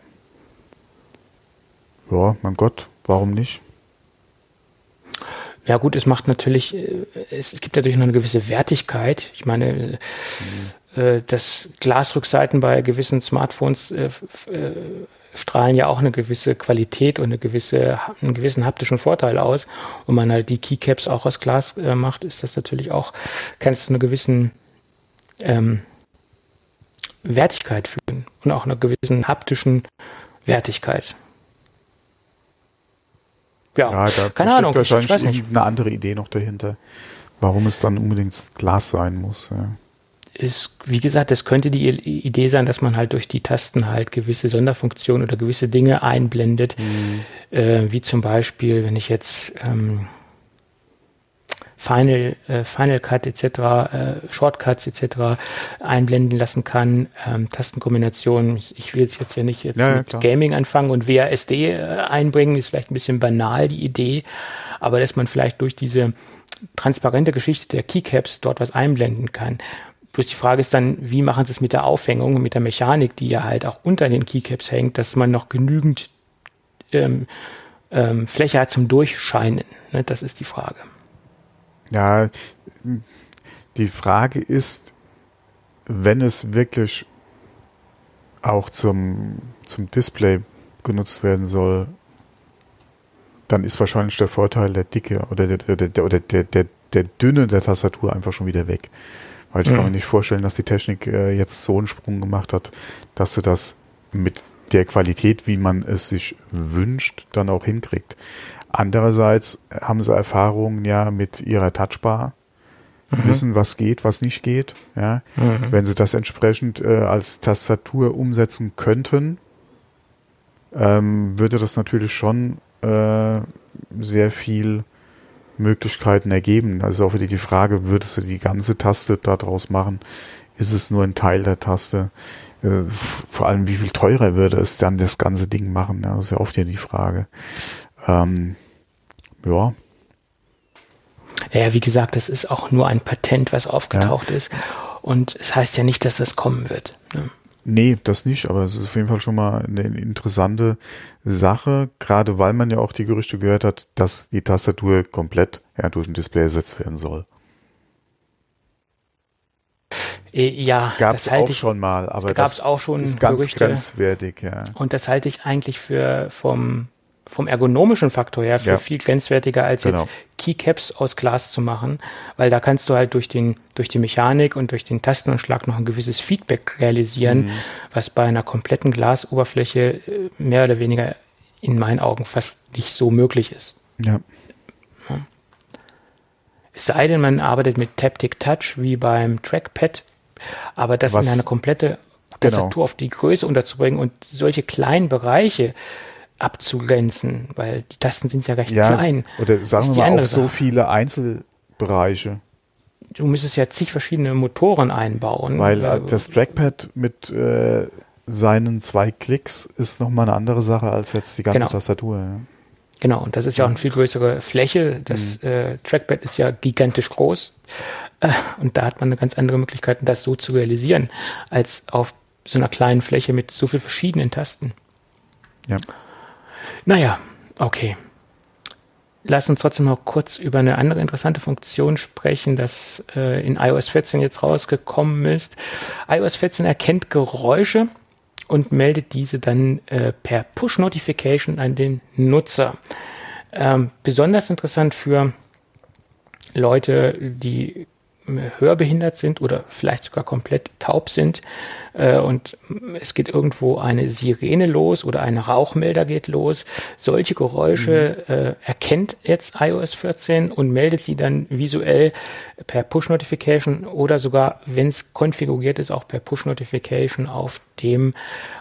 ja, mein Gott, warum nicht? Ja gut, es macht natürlich, äh, es, gibt natürlich noch eine gewisse Wertigkeit. Ich meine, mhm. äh, das Glasrückseiten bei gewissen Smartphones äh, strahlen ja auch eine gewisse Qualität und eine gewisse, einen gewissen haptischen Vorteil aus. Und man halt die Keycaps auch aus Glas macht, ist das natürlich auch, kann es zu einer gewissen ähm, Wertigkeit führen und auch einer gewissen haptischen Wertigkeit. Ja, ja keine Ahnung. Wahrscheinlich ich weiß nicht. eine andere Idee noch dahinter, warum es dann unbedingt Glas sein muss. Ja ist, wie gesagt, es könnte die Idee sein, dass man halt durch die Tasten halt gewisse Sonderfunktionen oder gewisse Dinge einblendet, mhm. äh, wie zum Beispiel, wenn ich jetzt ähm, Final, äh, Final Cut etc., äh, Shortcuts etc. einblenden lassen kann, ähm, Tastenkombinationen. Ich will jetzt, jetzt ja nicht jetzt ja, mit ja, Gaming anfangen und WASD äh, einbringen, ist vielleicht ein bisschen banal die Idee, aber dass man vielleicht durch diese transparente Geschichte der Keycaps dort was einblenden kann. Bloß die Frage ist dann, wie machen sie es mit der Aufhängung, mit der Mechanik, die ja halt auch unter den Keycaps hängt, dass man noch genügend ähm, ähm, Fläche hat zum Durchscheinen. Ne? Das ist die Frage. Ja, die Frage ist, wenn es wirklich auch zum, zum Display genutzt werden soll, dann ist wahrscheinlich der Vorteil der Dicke oder der, der, der, oder der, der, der Dünne der Tastatur einfach schon wieder weg. Weil ich mhm. kann mir nicht vorstellen, dass die Technik äh, jetzt so einen Sprung gemacht hat, dass sie das mit der Qualität, wie man es sich wünscht, dann auch hinkriegt. Andererseits haben sie Erfahrungen ja mit ihrer Touchbar, mhm. wissen, was geht, was nicht geht. Ja, mhm. wenn sie das entsprechend äh, als Tastatur umsetzen könnten, ähm, würde das natürlich schon äh, sehr viel Möglichkeiten ergeben. Also auch wieder die Frage, würdest du die ganze Taste daraus machen? Ist es nur ein Teil der Taste? Äh, vor allem, wie viel teurer würde es dann das ganze Ding machen? Ja, das ist ja oft ja die Frage. Ähm, ja. Ja, wie gesagt, das ist auch nur ein Patent, was aufgetaucht ja. ist. Und es heißt ja nicht, dass das kommen wird. Ne? Nee, das nicht, aber es ist auf jeden Fall schon mal eine interessante Sache, gerade weil man ja auch die Gerüchte gehört hat, dass die Tastatur komplett ja, durch ein Display ersetzt werden soll. Äh, ja, gab es auch ich, schon mal, aber das auch schon ist ganz Gerüchte. grenzwertig, ja. Und das halte ich eigentlich für vom vom ergonomischen Faktor her für ja. viel grenzwertiger als genau. jetzt Keycaps aus Glas zu machen, weil da kannst du halt durch den durch die Mechanik und durch den Tastenanschlag noch ein gewisses Feedback realisieren, mhm. was bei einer kompletten Glasoberfläche äh, mehr oder weniger in meinen Augen fast nicht so möglich ist. Ja. ja. Es sei denn, man arbeitet mit Taptic Touch wie beim Trackpad, aber das was, in eine komplette Tastatur genau. auf die Größe unterzubringen und solche kleinen Bereiche abzugrenzen, weil die Tasten sind ja recht ja, klein. Oder sagen wir mal auch so viele Einzelbereiche. Du müsstest ja zig verschiedene Motoren einbauen. Weil äh, das Trackpad mit äh, seinen zwei Klicks ist nochmal eine andere Sache als jetzt die ganze Genau. Tastatur. Ja. Genau, und das ist ja auch eine viel größere Fläche. Das äh, Trackpad ist ja gigantisch groß. Äh, und da hat man eine ganz andere Möglichkeit, das so zu realisieren, als auf so einer kleinen Fläche mit so vielen verschiedenen Tasten. Ja. Naja, okay. Lass uns trotzdem noch kurz über eine andere interessante Funktion sprechen, das äh, in iOS 14 jetzt rausgekommen ist. iOS 14 erkennt Geräusche und meldet diese dann äh, per Push-Notification an den Nutzer. Ähm, besonders interessant für Leute, die hörbehindert sind oder vielleicht sogar komplett taub sind äh, und es geht irgendwo eine Sirene los oder ein Rauchmelder geht los. Solche Geräusche äh, erkennt jetzt iOS 14 und meldet sie dann visuell per Push-Notification oder sogar, wenn es konfiguriert ist, auch per Push-Notification auf dem,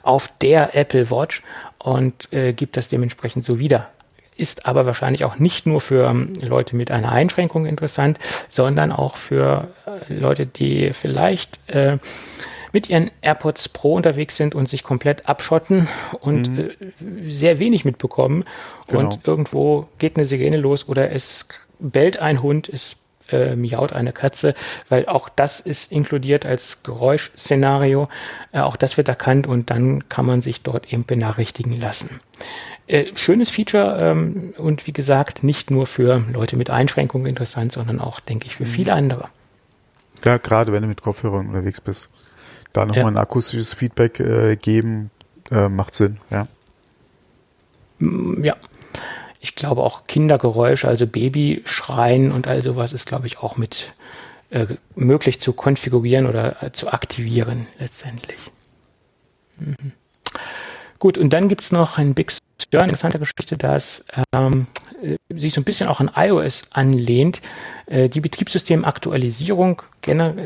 auf der Apple Watch und äh, gibt das dementsprechend so wieder ist aber wahrscheinlich auch nicht nur für ähm, Leute mit einer Einschränkung interessant, sondern auch für äh, Leute, die vielleicht äh, mit ihren AirPods Pro unterwegs sind und sich komplett abschotten und äh, sehr wenig mitbekommen. Genau. Und irgendwo geht eine Sirene los oder es bellt ein Hund, es äh, miaut eine Katze, weil auch das ist inkludiert als Geräuschszenario. Äh, auch das wird erkannt und dann kann man sich dort eben benachrichtigen lassen. Äh, schönes Feature ähm, und wie gesagt, nicht nur für Leute mit Einschränkungen interessant, sondern auch, denke ich, für viele andere. Ja, gerade wenn du mit Kopfhörern unterwegs bist. Da nochmal Ja. ein akustisches Feedback äh, geben, äh, macht Sinn, ja. Mm, Ja. Ich glaube auch Kindergeräusche, also Babyschreien und all sowas ist, glaube ich, auch mit äh, möglich zu konfigurieren oder äh, zu aktivieren letztendlich. Mhm. Gut, und dann gibt's noch ein Big Eine interessante Geschichte, dass ähm, äh, sich so ein bisschen auch an iOS anlehnt. Äh, die Betriebssystemaktualisierung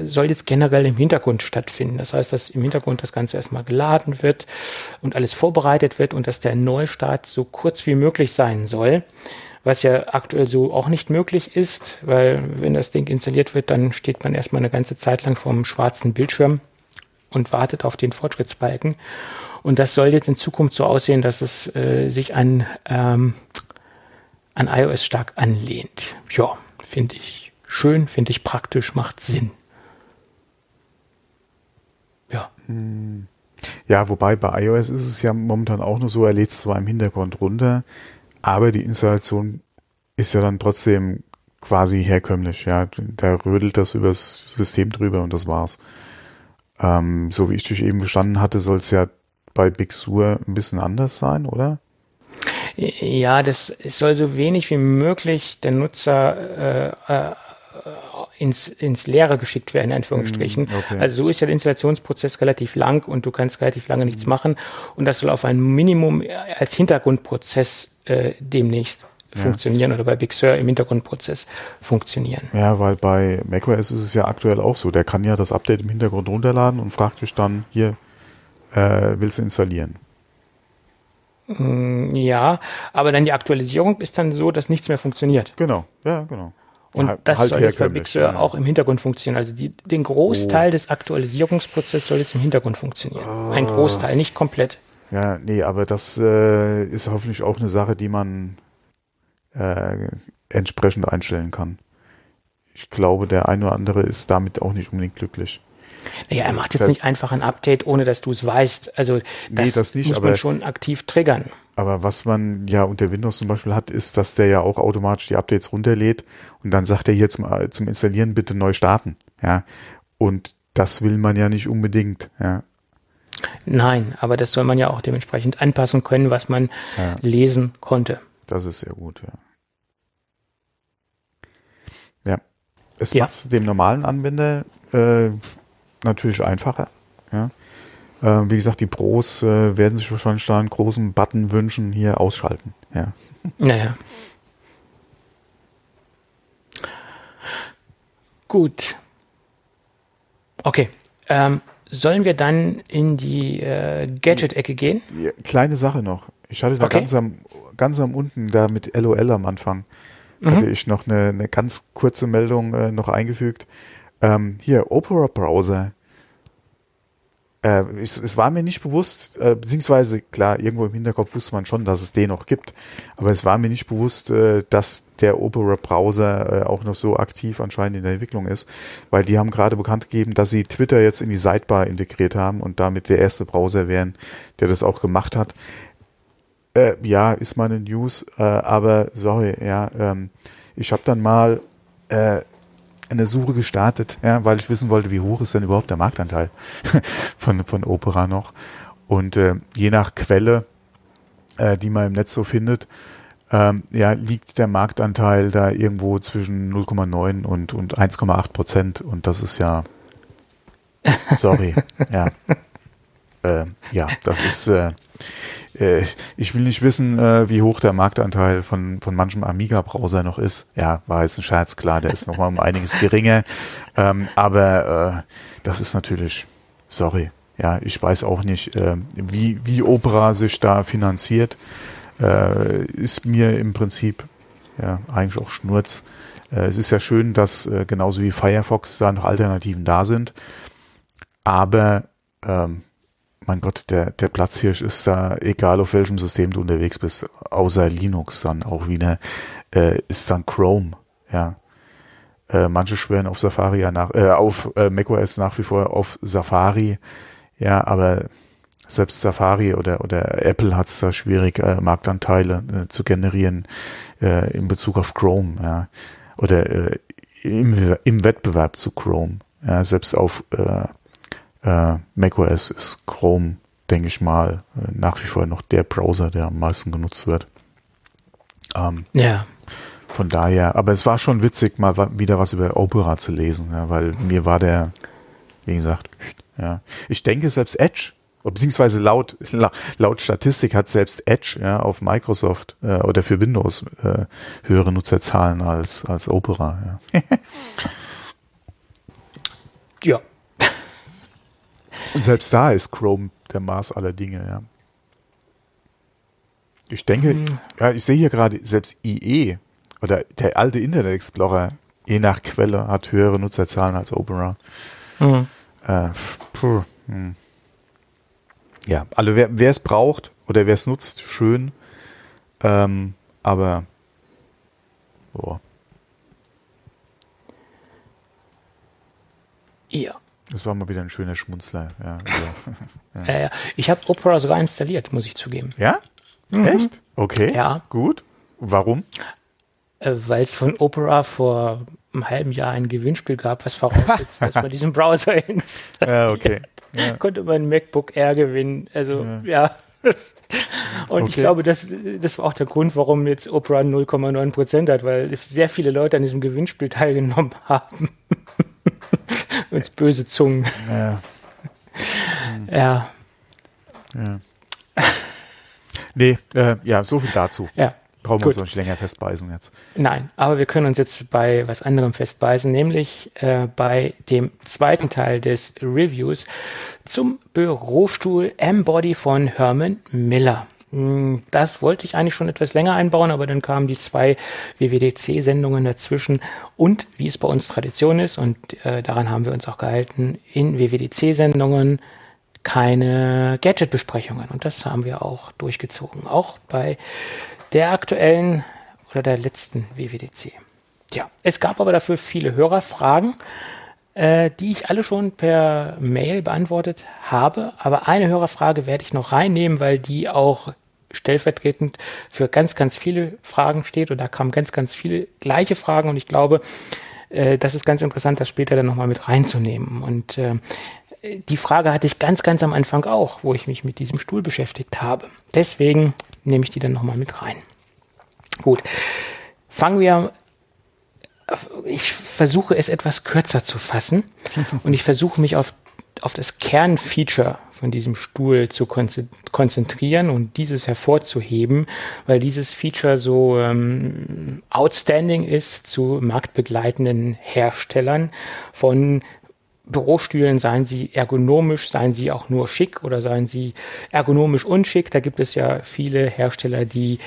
soll jetzt generell im Hintergrund stattfinden. Das heißt, dass im Hintergrund das Ganze erstmal geladen wird und alles vorbereitet wird und dass der Neustart so kurz wie möglich sein soll. Was ja aktuell so auch nicht möglich ist, weil wenn das Ding installiert wird, dann steht man erstmal eine ganze Zeit lang vor einem schwarzen Bildschirm und wartet auf den Fortschrittsbalken. Und das soll jetzt in Zukunft so aussehen, dass es äh, sich an, ähm, an iOS stark anlehnt. Ja, finde ich schön, finde ich praktisch, macht Sinn. Ja, Ja, wobei bei iOS ist es ja momentan auch nur so, er lädt es zwar im Hintergrund runter, aber die Installation ist ja dann trotzdem quasi herkömmlich, ja. Da rödelt das übers System drüber und das war's. Ähm, so wie ich dich eben verstanden hatte, soll es ja bei Big Sur ein bisschen anders sein, oder? Ja, das soll so wenig wie möglich der Nutzer äh, äh, ins, ins Leere geschickt werden, in Anführungsstrichen. Hm, okay. Also so ist ja der Installationsprozess relativ lang und du kannst relativ lange nichts machen. Und das soll auf ein Minimum als Hintergrundprozess äh, demnächst funktionieren oder bei Big Sur im Hintergrundprozess funktionieren. Ja, weil bei macOS ist es ja aktuell auch so. Der kann ja das Update im Hintergrund runterladen und fragt dich dann, hier, äh, willst du installieren? Ja, aber dann die Aktualisierung ist dann so, dass nichts mehr funktioniert. Genau, ja, genau. Und Ja, das halt soll jetzt bei Big Sur ja. auch im Hintergrund funktionieren. Also die, den Großteil des Aktualisierungsprozesses soll jetzt im Hintergrund funktionieren. Ein Großteil, nicht komplett. Ja, nee, aber das äh, ist hoffentlich auch eine Sache, die man äh, entsprechend einstellen kann. Ich glaube, der ein oder andere ist damit auch nicht unbedingt glücklich. Naja, er macht jetzt nicht einfach ein Update, ohne dass du es weißt. Also das, das nicht, muss aber- man schon aktiv triggern. Aber was man ja unter Windows zum Beispiel hat, ist, dass der ja auch automatisch die Updates runterlädt und dann sagt er hier zum, zum Installieren bitte neu starten. Ja. Und das will man ja nicht unbedingt. Ja. Nein, aber das soll man ja auch dementsprechend anpassen können, was man Ja. lesen konnte. Das ist sehr gut, ja. Ja. Es Ja. macht dem normalen Anwender äh, natürlich einfacher. Ja. Äh, wie gesagt, die Pros äh, werden sich wahrscheinlich da einen großen Button wünschen, hier ausschalten. Ja. Naja. Gut. Okay. Ähm, sollen wir dann in die äh, Gadget-Ecke gehen? Ja, Kleine Sache noch. Ich hatte da Okay. ganz am ganz am unten, da mit LOL am Anfang, Mhm. hatte ich noch eine, eine ganz kurze Meldung äh, noch eingefügt. Ähm, hier, Opera Browser äh, es, es war mir nicht bewusst, äh, beziehungsweise klar, irgendwo im Hinterkopf wusste man schon, dass es den noch gibt, aber es war mir nicht bewusst, äh, dass der Opera-Browser äh, auch noch so aktiv anscheinend in der Entwicklung ist, weil die haben gerade bekannt gegeben, dass sie Twitter jetzt in die Sidebar integriert haben und damit der erste Browser wären, der das auch gemacht hat. Äh, ja, ist mal eine News, äh, aber sorry, ja, ähm, ich habe dann mal eine Suche gestartet, ja, weil ich wissen wollte, wie hoch ist denn überhaupt der Marktanteil von, von Opera noch. Und äh, je nach Quelle, äh, die man im Netz so findet, ähm, ja, liegt der Marktanteil da irgendwo zwischen 0,9 und, und 1,8 Prozent. Und das ist ja, sorry, ja. Äh, ja, das ist, äh, ich will nicht wissen, äh, wie hoch der Marktanteil von, von manchem Amiga-Browser noch ist. Ja, war jetzt ein Scherz, klar, der ist noch mal um einiges geringer. Ähm, aber äh, das ist natürlich, sorry, ja, ich weiß auch nicht, äh, wie, wie Opera sich da finanziert. Äh, ist mir im Prinzip ja eigentlich auch Schnurz. Äh, es ist ja schön, dass äh, genauso wie Firefox da noch Alternativen da sind. Aber ähm, mein Gott, der, der Platzhirsch ist da, egal auf welchem System du unterwegs bist, außer Linux dann auch wieder, äh, ist dann Chrome, ja. Äh, manche schwören auf Safari ja nach, äh, auf äh, macOS nach wie vor auf Safari, ja, aber selbst Safari oder, oder Apple hat es da schwierig, äh, Marktanteile äh, zu generieren äh, in Bezug auf Chrome, ja. Oder äh, im, im Wettbewerb zu Chrome. Ja, selbst auf äh, äh, macOS ist Chrome, denke ich mal, äh, nach wie vor noch der Browser, der am meisten genutzt wird. Ähm, ja. Von daher, aber es war schon witzig, mal wieder was über Opera zu lesen, ja, weil mir war der, wie gesagt, ja. Ich denke selbst Edge, beziehungsweise laut, laut Statistik hat selbst Edge ja, auf Microsoft äh, oder für Windows äh, höhere Nutzerzahlen als, als Opera. Ja. ja. Und selbst da ist Chrome der Maß aller Dinge, ja. Ich denke, mhm. ja, ich sehe hier gerade, selbst IE oder der alte Internet Explorer, je nach Quelle, hat höhere Nutzerzahlen als Opera. Mhm. Äh, puh, hm. Ja, also wer, wer es braucht oder wer es nutzt, schön. Ähm, aber boah. Ja. Das war mal wieder ein schöner Schmunzler. Ja, also, ja. Äh, ich habe Opera sogar installiert, muss ich zugeben. Ja? Mhm. Echt? Okay. Ja. Gut. Warum? Äh, Weil es von Opera vor einem halben Jahr ein Gewinnspiel gab, was voraussetzt, dass man diesen Browser installiert. Ja, okay. Ja. Konnte man ein MacBook Air gewinnen. Also, ja. Und okay. ich glaube, das, das war auch der Grund, warum jetzt Opera 0,9 Prozent hat, weil sehr viele Leute an diesem Gewinnspiel teilgenommen haben. Uns böse Zungen. Ja. ja. ja. Nee, äh, ja, so viel dazu. Ja. Brauchen wir uns nicht länger festbeißen jetzt. Nein, aber wir können uns jetzt bei was anderem festbeißen, nämlich äh, bei dem zweiten Teil des Reviews zum Bürostuhl M-Body von Herman Miller. Hm, das wollte ich eigentlich schon etwas länger einbauen, aber dann kamen die zwei WWDC-Sendungen dazwischen und wie es bei uns Tradition ist, und äh, daran haben wir uns auch gehalten, in WWDC-Sendungen keine Gadget-Besprechungen. Und das haben wir auch durchgezogen, auch bei der aktuellen oder der letzten WWDC. Ja, es gab aber dafür viele Hörerfragen äh, die ich alle schon per Mail beantwortet habe. Aber eine Hörerfrage werde ich noch reinnehmen, weil die auch stellvertretend für ganz, ganz viele Fragen steht. Und da kamen ganz, ganz viele gleiche Fragen. Und ich glaube, äh, das ist ganz interessant, das später dann nochmal mit reinzunehmen. Und äh, die Frage hatte ich ganz, ganz am Anfang auch, wo ich mich mit diesem Stuhl beschäftigt habe. Deswegen nehme ich die dann nochmal mit rein. Gut. Fangen wir ich versuche es etwas kürzer zu fassen und ich versuche mich auf, auf das Kernfeature von diesem Stuhl zu konzentrieren und dieses hervorzuheben, weil dieses Feature so ähm, outstanding ist zu marktbegleitenden Herstellern von Bürostühlen, seien sie ergonomisch, seien sie auch nur schick oder seien sie ergonomisch unschick. Da gibt es ja viele Hersteller, die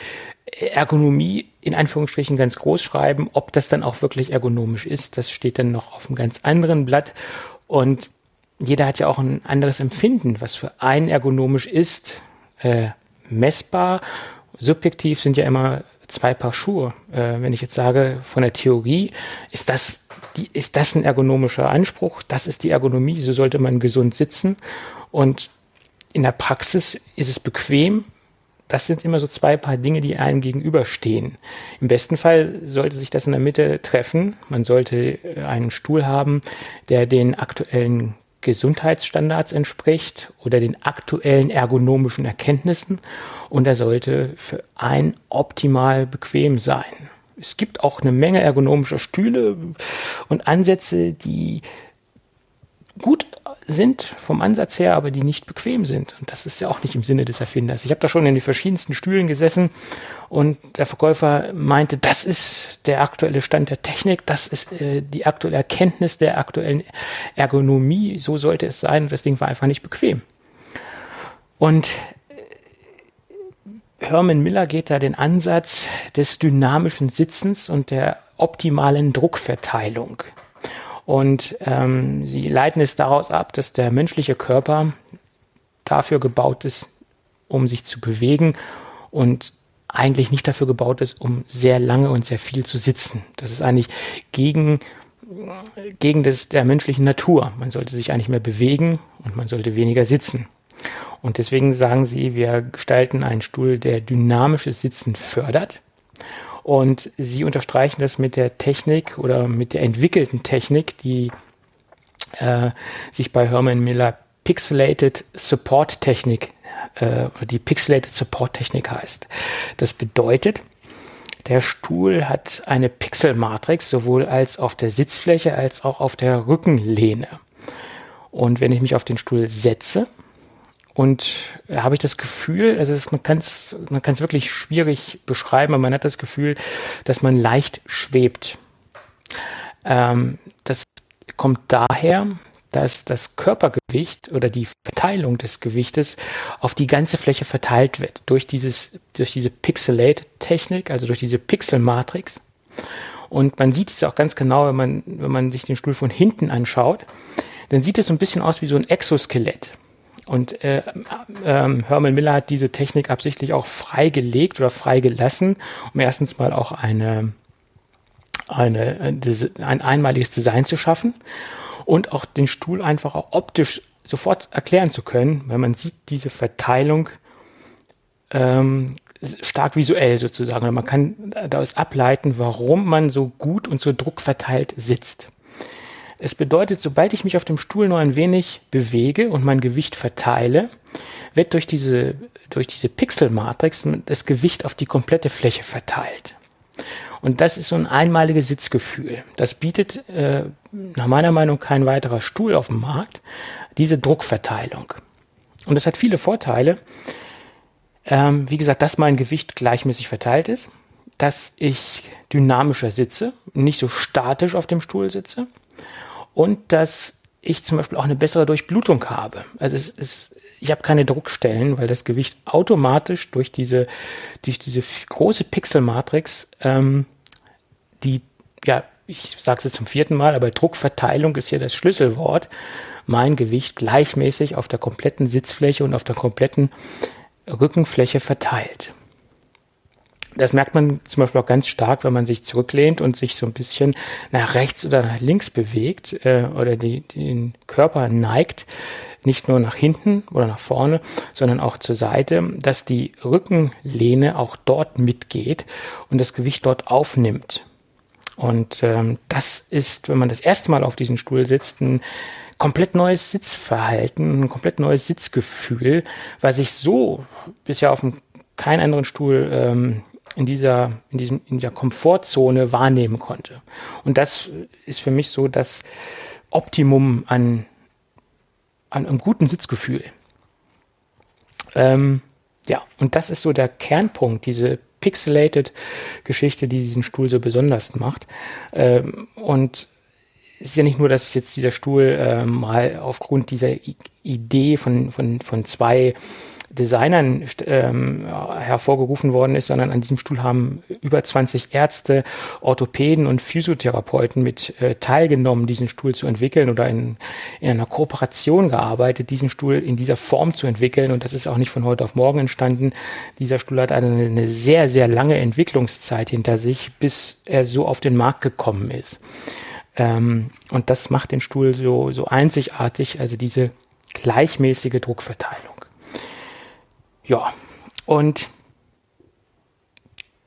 Ergonomie in Anführungsstrichen ganz groß schreiben. Ob das dann auch wirklich ergonomisch ist, das steht dann noch auf einem ganz anderen Blatt. Und jeder hat ja auch ein anderes Empfinden, was für einen ergonomisch ist. Äh, messbar, subjektiv sind ja immer zwei Paar Schuhe. Äh, wenn ich jetzt sage, von der Theorie ist das, die, ist das ein ergonomischer Anspruch, das ist die Ergonomie, so sollte man gesund sitzen. Und in der Praxis ist es bequem. Das sind immer so zwei Paar Dinge, die einem gegenüberstehen. Im besten Fall sollte sich das in der Mitte treffen. Man sollte äh, einen Stuhl haben, der den aktuellen Gesundheitsstandards entspricht oder den aktuellen ergonomischen Erkenntnissen und er sollte für einen optimal bequem sein. Es gibt auch eine Menge ergonomischer Stühle und Ansätze, die gut sind vom Ansatz her, aber die nicht bequem sind. Und das ist ja auch nicht im Sinne des Erfinders. Ich habe da schon in den verschiedensten Stühlen gesessen und der Verkäufer meinte, das ist der aktuelle Stand der Technik, das ist äh, die aktuelle Erkenntnis der aktuellen Ergonomie, so sollte es sein. Und das Ding war einfach nicht bequem. Und äh, Herman Miller geht da den Ansatz des dynamischen Sitzens und der optimalen Druckverteilung. Und ähm, sie leiten es daraus ab, dass der menschliche Körper dafür gebaut ist, um sich zu bewegen und eigentlich nicht dafür gebaut ist, um sehr lange und sehr viel zu sitzen. Das ist eigentlich gegen, gegen das der menschlichen Natur. Man sollte sich eigentlich mehr bewegen und man sollte weniger sitzen. Und deswegen sagen sie, wir gestalten einen Stuhl, der dynamisches Sitzen fördert und sie unterstreichen das mit der Technik oder mit der entwickelten Technik, die äh, sich bei Herman Miller Pixelated Support Technik, äh, die Pixelated Support Technik heißt. Das bedeutet, der Stuhl hat eine Pixelmatrix sowohl als auf der Sitzfläche als auch auf der Rückenlehne. Und wenn ich mich auf den Stuhl setze, und da habe ich das Gefühl, also es, man kann es man kann's wirklich schwierig beschreiben, aber man hat das Gefühl, dass man leicht schwebt. Ähm, das kommt daher, dass das Körpergewicht oder die Verteilung des Gewichtes auf die ganze Fläche verteilt wird durch dieses durch diese Pixelate-Technik, also durch diese Pixelmatrix. Und man sieht es auch ganz genau, wenn man wenn man sich den Stuhl von hinten anschaut, dann sieht es so ein bisschen aus wie so ein Exoskelett. Und äh, äh, Herman Miller hat diese Technik absichtlich auch freigelegt oder freigelassen, um erstens mal auch eine, eine, ein einmaliges Design zu schaffen und auch den Stuhl einfach auch optisch sofort erklären zu können, weil man sieht diese Verteilung ähm, stark visuell sozusagen. Man kann daraus ableiten, warum man so gut und so druckverteilt sitzt. Es bedeutet, sobald ich mich auf dem Stuhl nur ein wenig bewege und mein Gewicht verteile, wird durch diese, durch diese Pixelmatrix das Gewicht auf die komplette Fläche verteilt. Und das ist so ein einmaliges Sitzgefühl. Das bietet äh, nach meiner Meinung kein weiterer Stuhl auf dem Markt, diese Druckverteilung. Und das hat viele Vorteile. Ähm, wie gesagt, dass mein Gewicht gleichmäßig verteilt ist, dass ich dynamischer sitze, nicht so statisch auf dem Stuhl sitze und dass ich zum Beispiel auch eine bessere Durchblutung habe. Also es ist, ich habe keine Druckstellen, weil das Gewicht automatisch durch diese, durch diese große Pixelmatrix, ähm, die, ja, ich sage es jetzt zum vierten Mal, aber Druckverteilung ist hier das Schlüsselwort, mein Gewicht gleichmäßig auf der kompletten Sitzfläche und auf der kompletten Rückenfläche verteilt. Das merkt man zum Beispiel auch ganz stark, wenn man sich zurücklehnt und sich so ein bisschen nach rechts oder nach links bewegt äh, oder die, den Körper neigt, nicht nur nach hinten oder nach vorne, sondern auch zur Seite, dass die Rückenlehne auch dort mitgeht und das Gewicht dort aufnimmt. Und ähm, das ist, wenn man das erste Mal auf diesem Stuhl sitzt, ein komplett neues Sitzverhalten, ein komplett neues Sitzgefühl, was ich so bisher auf dem keinen anderen Stuhl ähm, in dieser, in diesem, in dieser Komfortzone wahrnehmen konnte. Und das ist für mich so das Optimum an, an einem guten Sitzgefühl. Ähm, ja, und das ist so der Kernpunkt, diese pixelated Geschichte, die diesen Stuhl so besonders macht. Ähm, und ist ja nicht nur, dass jetzt dieser Stuhl äh, mal aufgrund dieser I Idee von, von, von zwei Designern ähm, hervorgerufen worden ist, sondern an diesem Stuhl haben über 20 Ärzte, Orthopäden und Physiotherapeuten mit äh, teilgenommen, diesen Stuhl zu entwickeln oder in, in einer Kooperation gearbeitet, diesen Stuhl in dieser Form zu entwickeln. Und das ist auch nicht von heute auf morgen entstanden. Dieser Stuhl hat eine, eine sehr, sehr lange Entwicklungszeit hinter sich, bis er so auf den Markt gekommen ist. Ähm, und das macht den Stuhl so, so einzigartig, also diese gleichmäßige Druckverteilung. Ja, und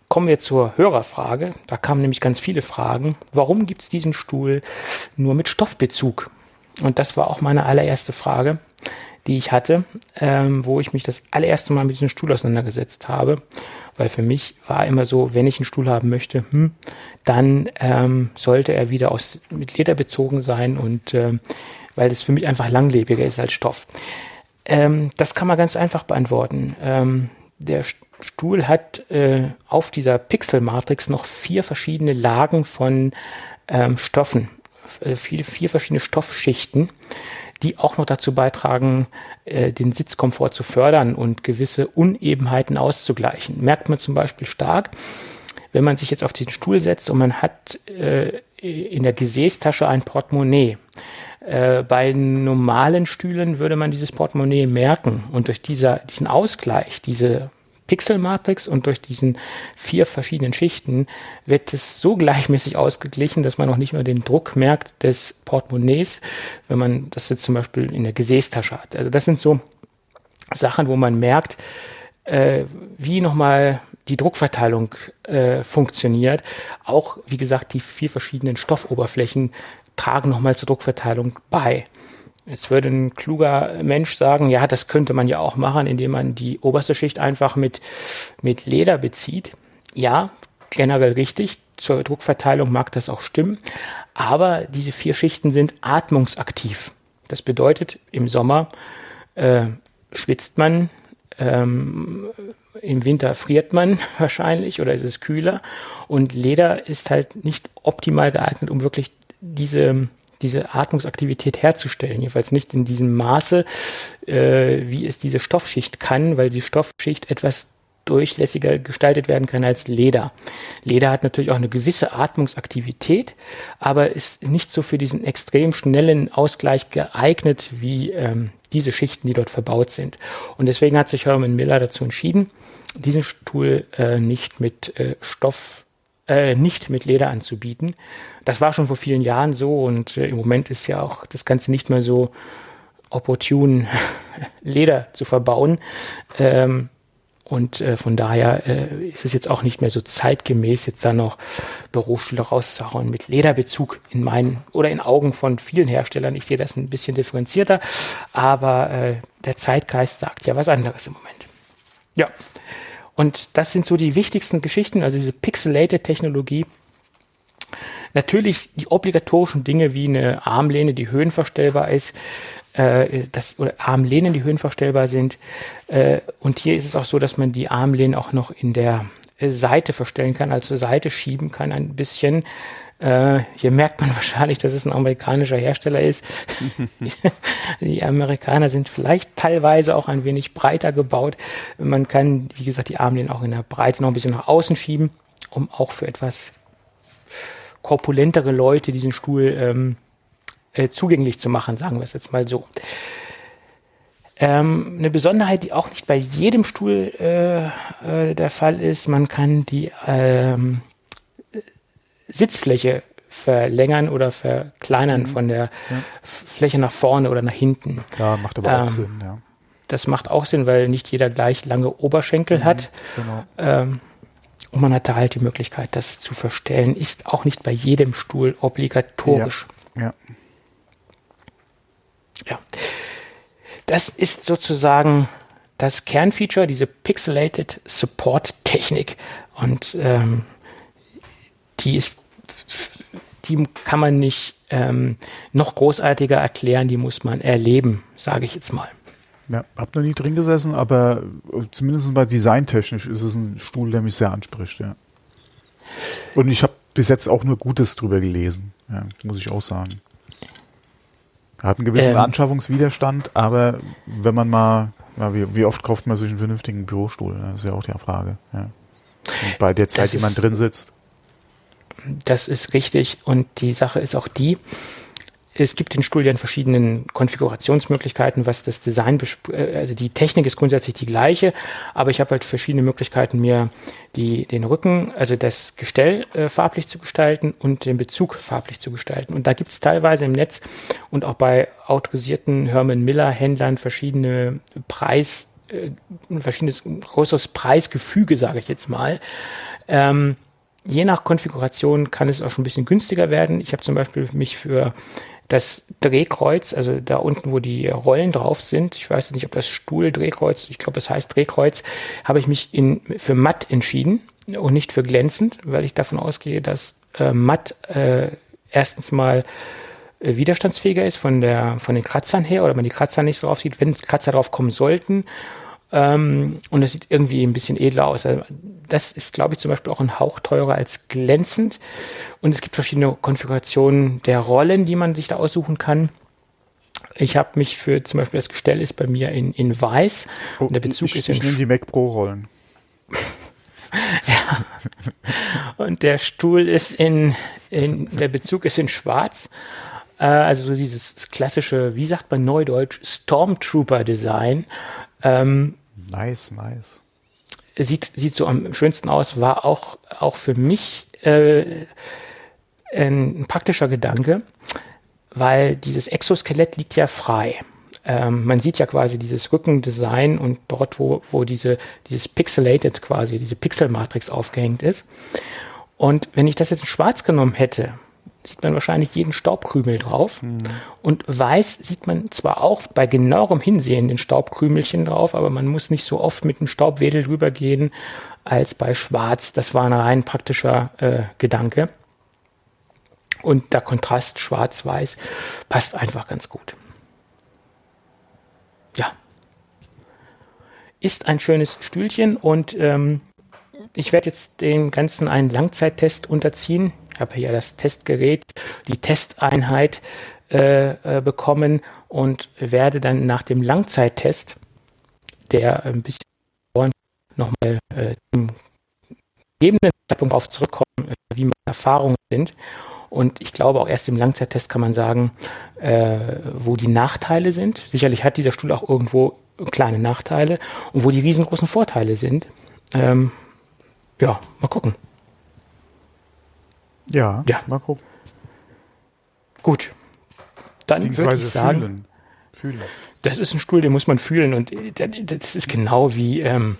kommen wir zur Hörerfrage. Da kamen nämlich ganz viele Fragen. Warum gibt es diesen Stuhl nur mit Stoffbezug? Und das war auch meine allererste Frage, die ich hatte, ähm, wo ich mich das allererste Mal mit diesem Stuhl auseinandergesetzt habe. Weil für mich war immer so, wenn ich einen Stuhl haben möchte, hm, dann ähm, sollte er wieder aus, mit Leder bezogen sein und ähm, weil das für mich einfach langlebiger ist als Stoff. Ähm, das kann man ganz einfach beantworten. Ähm, der Stuhl hat äh, auf dieser Pixelmatrix noch vier verschiedene Lagen von ähm, Stoffen, äh, viele, vier verschiedene Stoffschichten, die auch noch dazu beitragen, äh, den Sitzkomfort zu fördern und gewisse Unebenheiten auszugleichen. Merkt man zum Beispiel stark, wenn man sich jetzt auf den Stuhl setzt und man hat äh, in der Gesäßtasche ein Portemonnaie äh, bei normalen Stühlen würde man dieses Portemonnaie merken. Und durch dieser, diesen Ausgleich, diese Pixelmatrix und durch diesen vier verschiedenen Schichten wird es so gleichmäßig ausgeglichen, dass man noch nicht mehr den Druck merkt des Portemonnaies, wenn man das jetzt zum Beispiel in der Gesäßtasche hat. Also das sind so Sachen, wo man merkt, äh, wie nochmal die Druckverteilung äh, funktioniert. Auch, wie gesagt, die vier verschiedenen Stoffoberflächen tragen nochmal zur Druckverteilung bei. Jetzt würde ein kluger Mensch sagen, ja, das könnte man ja auch machen, indem man die oberste Schicht einfach mit, mit Leder bezieht. Ja, generell richtig. Zur Druckverteilung mag das auch stimmen. Aber diese vier Schichten sind atmungsaktiv. Das bedeutet, im Sommer äh, schwitzt man, ähm, im Winter friert man wahrscheinlich oder ist es kühler. Und Leder ist halt nicht optimal geeignet, um wirklich diese, diese Atmungsaktivität herzustellen. Jedenfalls nicht in diesem Maße, äh, wie es diese Stoffschicht kann, weil die Stoffschicht etwas durchlässiger gestaltet werden kann als Leder. Leder hat natürlich auch eine gewisse Atmungsaktivität, aber ist nicht so für diesen extrem schnellen Ausgleich geeignet wie ähm, diese Schichten, die dort verbaut sind. Und deswegen hat sich Herman Miller dazu entschieden, diesen Stuhl äh, nicht mit äh, Stoff äh, nicht mit Leder anzubieten. Das war schon vor vielen Jahren so und äh, im Moment ist ja auch das Ganze nicht mehr so opportun, Leder zu verbauen. Ähm, und äh, von daher äh, ist es jetzt auch nicht mehr so zeitgemäß, jetzt da noch Bürostühle rauszuhauen mit Lederbezug in meinen oder in Augen von vielen Herstellern. Ich sehe das ein bisschen differenzierter, aber äh, der Zeitgeist sagt ja was anderes im Moment. Ja, und das sind so die wichtigsten Geschichten, also diese Pixelated-Technologie. Natürlich die obligatorischen Dinge wie eine Armlehne, die höhenverstellbar ist, äh, das, oder Armlehnen, die höhenverstellbar sind. Äh, und hier ist es auch so, dass man die Armlehnen auch noch in der Seite verstellen kann, also Seite schieben kann ein bisschen. Äh, hier merkt man wahrscheinlich, dass es ein amerikanischer Hersteller ist. die Amerikaner sind vielleicht teilweise auch ein wenig breiter gebaut. Man kann, wie gesagt, die Armlehnen auch in der Breite noch ein bisschen nach außen schieben, um auch für etwas korpulentere Leute diesen Stuhl ähm, äh, zugänglich zu machen, sagen wir es jetzt mal so. Ähm, eine Besonderheit, die auch nicht bei jedem Stuhl äh, äh, der Fall ist, man kann die ähm, Sitzfläche verlängern oder verkleinern mhm. von der ja. Fläche nach vorne oder nach hinten. Ja, macht aber ähm, auch Sinn, ja. Das macht auch Sinn, weil nicht jeder gleich lange Oberschenkel mhm, hat. Genau. Ähm, und man hat da halt die Möglichkeit, das zu verstellen. Ist auch nicht bei jedem Stuhl obligatorisch. Ja. ja. ja. Das ist sozusagen das Kernfeature, diese Pixelated Support Technik. Und ähm, die ist, die kann man nicht ähm, noch großartiger erklären, die muss man erleben, sage ich jetzt mal. Ja, hab noch nie drin gesessen, aber zumindest mal designtechnisch ist es ein Stuhl, der mich sehr anspricht, ja. Und ich habe bis jetzt auch nur Gutes drüber gelesen, ja, muss ich auch sagen. Er hat einen gewissen ähm, Anschaffungswiderstand, aber wenn man mal, ja, wie, wie, oft kauft man sich einen vernünftigen Bürostuhl? Das ist ja auch die Frage. Ja. Bei der Zeit, die man drin sitzt. Das ist richtig. Und die Sache ist auch die, es gibt den in verschiedenen Konfigurationsmöglichkeiten, was das Design, äh, also die Technik ist grundsätzlich die gleiche, aber ich habe halt verschiedene Möglichkeiten, mir die, den Rücken, also das Gestell äh, farblich zu gestalten und den Bezug farblich zu gestalten. Und da gibt es teilweise im Netz und auch bei autorisierten Herman Miller Händlern verschiedene Preis, äh, ein verschiedenes größeres Preisgefüge, sage ich jetzt mal. Ähm, je nach Konfiguration kann es auch schon ein bisschen günstiger werden. Ich habe zum Beispiel mich für das Drehkreuz, also da unten, wo die Rollen drauf sind, ich weiß nicht, ob das Stuhl-Drehkreuz, ich glaube, es heißt Drehkreuz, habe ich mich in, für matt entschieden und nicht für glänzend, weil ich davon ausgehe, dass äh, matt äh, erstens mal äh, widerstandsfähiger ist von der von den Kratzern her oder man die Kratzer nicht drauf sieht, wenn Kratzer drauf kommen sollten ähm, und es sieht irgendwie ein bisschen edler aus. Also das ist, glaube ich, zum Beispiel auch ein Hauch teurer als glänzend. Und es gibt verschiedene Konfigurationen der Rollen, die man sich da aussuchen kann. Ich habe mich für zum Beispiel das Gestell ist bei mir in, in weiß. Oh, und der Bezug ich, ist in ich nehme die Mac Pro Rollen. ja. Und der Stuhl ist in, in der Bezug ist in schwarz. Äh, also so dieses klassische, wie sagt man neudeutsch, Stormtrooper Design. Ähm, Nice, nice. Sieht, sieht so am schönsten aus, war auch, auch für mich äh, ein, praktischer Gedanke, weil dieses Exoskelett liegt ja frei. Ähm, man sieht ja quasi dieses Rückendesign und dort, wo, wo diese, dieses Pixelated quasi, diese Pixelmatrix aufgehängt ist. Und wenn ich das jetzt in schwarz genommen hätte, sieht man wahrscheinlich jeden Staubkrümel drauf. Mhm. Und weiß sieht man zwar auch bei genauerem Hinsehen den Staubkrümelchen drauf, aber man muss nicht so oft mit dem Staubwedel drüber gehen als bei schwarz. Das war ein rein praktischer äh, Gedanke. Und der Kontrast schwarz-weiß passt einfach ganz gut. Ja. Ist ein schönes Stühlchen und ähm, ich werde jetzt dem Ganzen einen Langzeittest unterziehen habe hier das Testgerät, die Testeinheit äh, äh, bekommen und werde dann nach dem Langzeittest, der ein bisschen nochmal äh, zum gegebenen Zeitpunkt auf zurückkommen, äh, wie meine Erfahrungen sind. Und ich glaube, auch erst im Langzeittest kann man sagen, äh, wo die Nachteile sind. Sicherlich hat dieser Stuhl auch irgendwo kleine Nachteile und wo die riesengroßen Vorteile sind. Ähm, ja, mal gucken. Ja, ja. mal gucken. Gut. Dann würde ich sagen, fühlen. fühlen. das ist ein Stuhl, den muss man fühlen und das ist genau wie, ähm,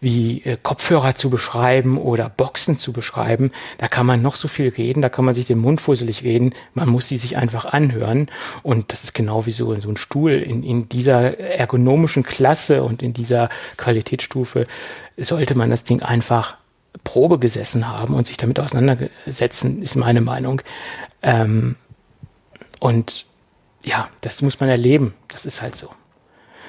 wie äh, Kopfhörer zu beschreiben oder Boxen zu beschreiben. Da kann man noch so viel reden, da kann man sich den Mund fusselig reden, man muss sie sich einfach anhören und das ist genau wie so, so ein Stuhl in, in dieser ergonomischen Klasse und in dieser Qualitätsstufe sollte man das Ding einfach Probe gesessen haben und sich damit auseinandersetzen, ist meine Meinung. Ähm, und ja, das muss man erleben. Das ist halt so.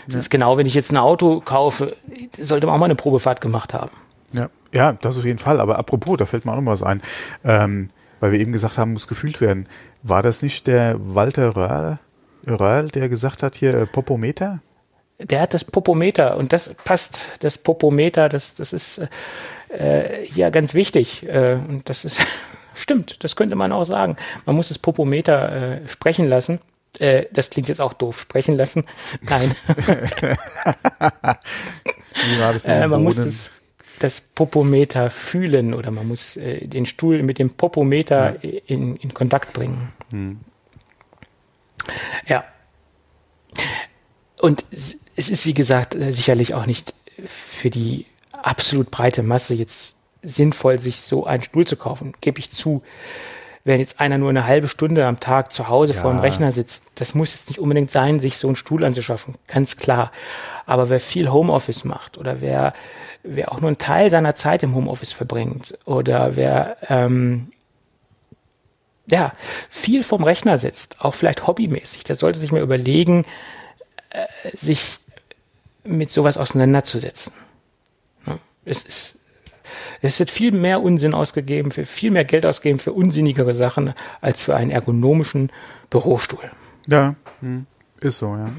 Das ja. ist genau, wenn ich jetzt ein Auto kaufe, sollte man auch mal eine Probefahrt gemacht haben. Ja, ja, das auf jeden Fall. Aber apropos, da fällt mir auch noch was ein, ähm, weil wir eben gesagt haben, muss gefühlt werden. War das nicht der Walter Röhrl, Röhrl der gesagt hat hier äh, Popometer? Der hat das Popometer und das passt, das Popometer, das, das ist äh, ja ganz wichtig. Äh, und das ist stimmt, das könnte man auch sagen. Man muss das Popometer äh, sprechen lassen. Äh, das klingt jetzt auch doof, sprechen lassen. Nein. Wie war das äh, man muss das, das Popometer fühlen oder man muss äh, den Stuhl mit dem Popometer ja. in, in Kontakt bringen. Hm. Ja. Und es ist, wie gesagt, äh, sicherlich auch nicht für die absolut breite Masse jetzt sinnvoll, sich so einen Stuhl zu kaufen, gebe ich zu. Wenn jetzt einer nur eine halbe Stunde am Tag zu Hause ja. vor dem Rechner sitzt, das muss jetzt nicht unbedingt sein, sich so einen Stuhl anzuschaffen, ganz klar. Aber wer viel Homeoffice macht oder wer, wer auch nur einen Teil seiner Zeit im Homeoffice verbringt oder wer ähm, ja, viel vom Rechner sitzt, auch vielleicht hobbymäßig, der sollte sich mal überlegen, äh, sich mit sowas auseinanderzusetzen es ist, Es wird viel mehr Unsinn ausgegeben, viel mehr Geld ausgegeben für unsinnigere Sachen als für einen ergonomischen Bürostuhl. Ja, hm. ist so, ja.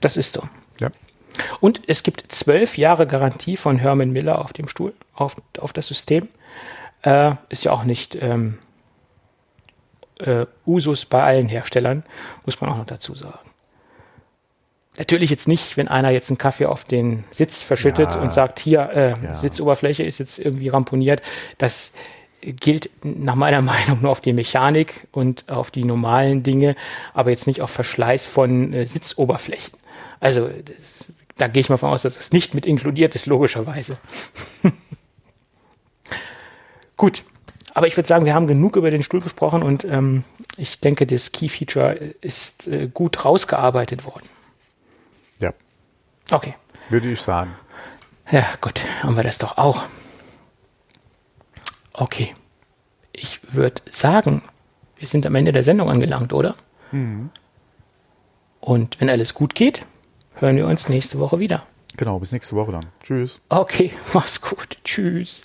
Das ist so. Ja. Und es gibt zwölf Jahre Garantie von Herman Miller auf dem Stuhl, auf, auf das System. Äh, ist ja auch nicht ähm, äh, Usus bei allen Herstellern, muss man auch noch dazu sagen. Natürlich jetzt nicht, wenn einer jetzt einen Kaffee auf den Sitz verschüttet Ja. und sagt, hier, äh, Ja. Sitzoberfläche ist jetzt irgendwie ramponiert. Das gilt nach meiner Meinung nur auf die Mechanik und auf die normalen Dinge, aber jetzt nicht auf Verschleiß von äh, Sitzoberflächen. Also das, da gehe ich mal von aus, dass das nicht mit inkludiert ist, logischerweise. Gut, aber ich würde sagen, wir haben genug über den Stuhl gesprochen und ähm, ich denke, das Key-Feature ist äh, gut rausgearbeitet worden. Okay. würde ich sagen. Ja, gut, haben wir das doch auch. Okay. Ich würde sagen, wir sind am Ende der Sendung angelangt, oder? Und wenn alles gut geht, hören wir uns nächste Woche wieder. Genau, bis nächste Woche dann. Tschüss. Okay, mach's gut. Tschüss.